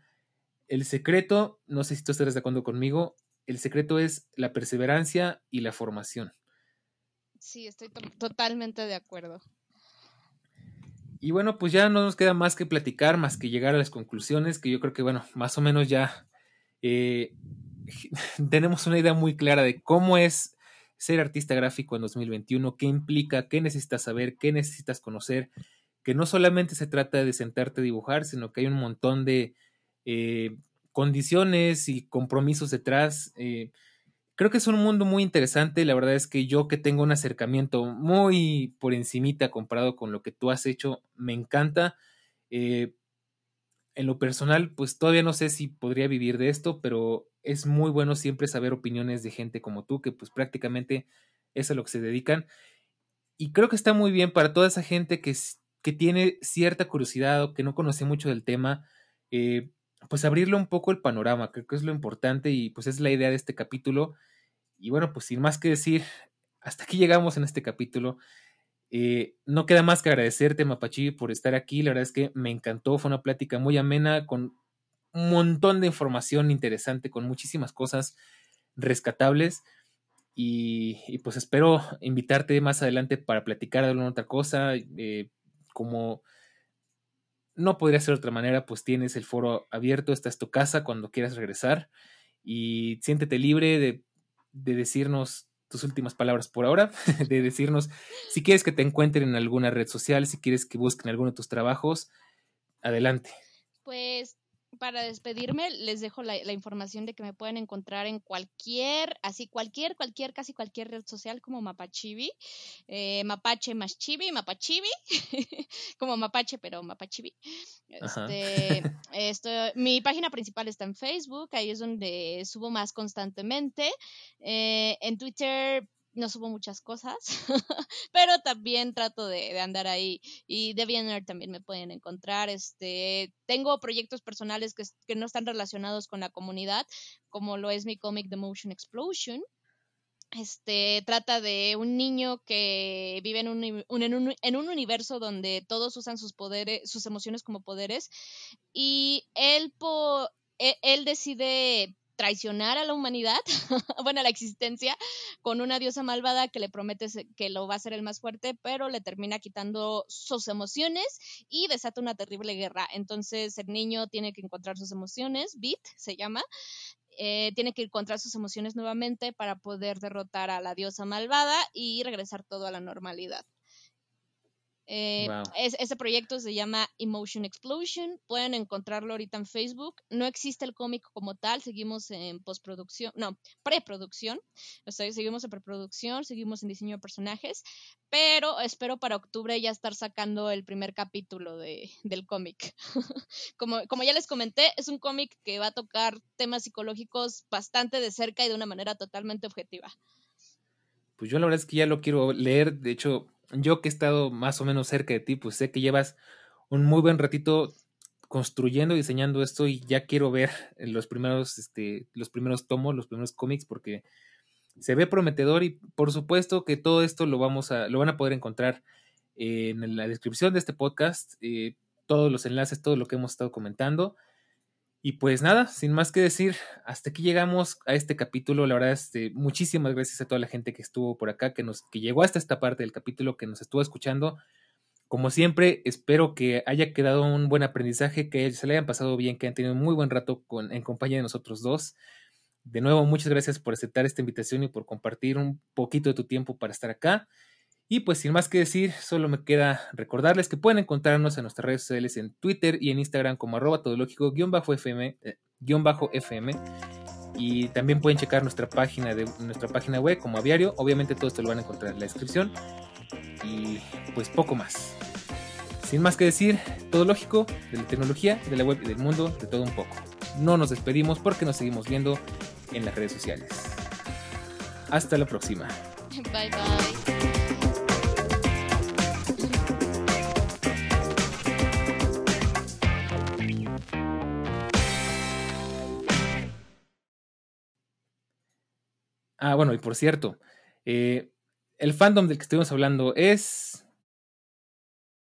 el secreto, no sé si tú estarás de acuerdo conmigo, el secreto es la perseverancia y la formación. Sí, estoy totalmente de acuerdo. Y bueno, pues ya no nos queda más que platicar, más que llegar a las conclusiones, que yo creo que, bueno, más o menos ya eh, tenemos una idea muy clara de cómo es ser artista gráfico en 2021, qué implica, qué necesitas saber, qué necesitas conocer, que no solamente se trata de sentarte a dibujar, sino que hay un montón de eh, condiciones y compromisos detrás. Eh, creo que es un mundo muy interesante. La verdad es que yo que tengo un acercamiento muy por encimita comparado con lo que tú has hecho, me encanta. Eh, en lo personal, pues todavía no sé si podría vivir de esto, pero es muy bueno siempre saber opiniones de gente como tú, que pues prácticamente es a lo que se dedican. Y creo que está muy bien para toda esa gente que, que tiene cierta curiosidad o que no conoce mucho del tema, pues abrirle un poco el panorama, creo que es lo importante y pues es la idea de este capítulo. Y bueno, pues sin más que decir, hasta aquí llegamos en este capítulo. Eh, no queda más que agradecerte, Mapachi, por estar aquí. La verdad es que me encantó, fue una plática muy amena, con un montón de información interesante, con muchísimas cosas rescatables. Y, pues espero invitarte más adelante para platicar de alguna otra cosa. Eh, como no podría ser otra manera, pues tienes el foro abierto, esta es tu casa cuando quieras regresar y siéntete libre de, de decirnos tus últimas palabras por ahora, de decirnos si quieres que te encuentren en alguna red social, si quieres que busquen alguno de tus trabajos, adelante. Pues para despedirme, les dejo la, información de que me pueden encontrar en cualquier, así cualquier, cualquier, casi cualquier red social como Mapachibi, eh, Mapache más Chibi, Mapachibi, como Mapache, pero Mapachibi. Este, esto, mi página principal está en Facebook, ahí es donde subo más constantemente. Eh, en Twitter no subo muchas cosas, pero también trato de, andar ahí. Y de DeviantArt también me pueden encontrar. Este, tengo proyectos personales que, que no están relacionados con la comunidad, como lo es mi cómic The Motion Explosion. Este trata de un niño que vive en un, en un, en un universo donde todos usan sus poderes, sus emociones como poderes, y él, po, él, él decide traicionar a la humanidad, bueno, a la existencia, con una diosa malvada que le promete que lo va a hacer el más fuerte, pero le termina quitando sus emociones y desata una terrible guerra. Entonces el niño tiene que encontrar sus emociones, Beat se llama, eh, tiene que encontrar sus emociones nuevamente para poder derrotar a la diosa malvada y regresar todo a la normalidad. Eh, ese proyecto se llama Emotion Explosion. Pueden encontrarlo ahorita en Facebook. No existe el cómic como tal. Seguimos en postproducción, no, preproducción. seguimos en preproducción, seguimos en diseño de personajes. Pero espero para octubre ya estar sacando el primer capítulo de, del cómic. como, como ya les comenté, es un cómic que va a tocar temas psicológicos bastante de cerca y de una manera totalmente objetiva. Pues yo la verdad es que ya lo quiero leer. De hecho, yo que he estado más o menos cerca de ti, pues sé que llevas un muy buen ratito construyendo, diseñando esto y ya quiero ver los primeros, este, los primeros tomos, los primeros cómics, porque se ve prometedor y por supuesto que todo esto lo vamos a, lo van a poder encontrar en la descripción de este podcast, eh, todos los enlaces, todo lo que hemos estado comentando. Y pues nada, sin más que decir, hasta aquí llegamos a este capítulo. La verdad, este, muchísimas gracias a toda la gente que estuvo por acá, que nos, que llegó hasta esta parte del capítulo, que nos estuvo escuchando. Como siempre, espero que haya quedado un buen aprendizaje, que se le hayan pasado bien, que hayan tenido un muy buen rato con, en compañía de nosotros dos. De nuevo, muchas gracias por aceptar esta invitación y por compartir un poquito de tu tiempo para estar acá. Y pues sin más que decir, solo me queda recordarles que pueden encontrarnos en nuestras redes sociales en Twitter y en Instagram como arroba todológico-fm, eh, FM. Y también pueden checar nuestra página, de, nuestra página web como aviario. Obviamente todo esto lo van a encontrar en la descripción. Y pues poco más. Sin más que decir, todo lógico de la tecnología, de la web y del mundo, de todo un poco. No nos despedimos porque nos seguimos viendo en las redes sociales. Hasta la próxima. Bye bye. Ah, bueno, y por cierto, eh, el fandom del que estuvimos hablando es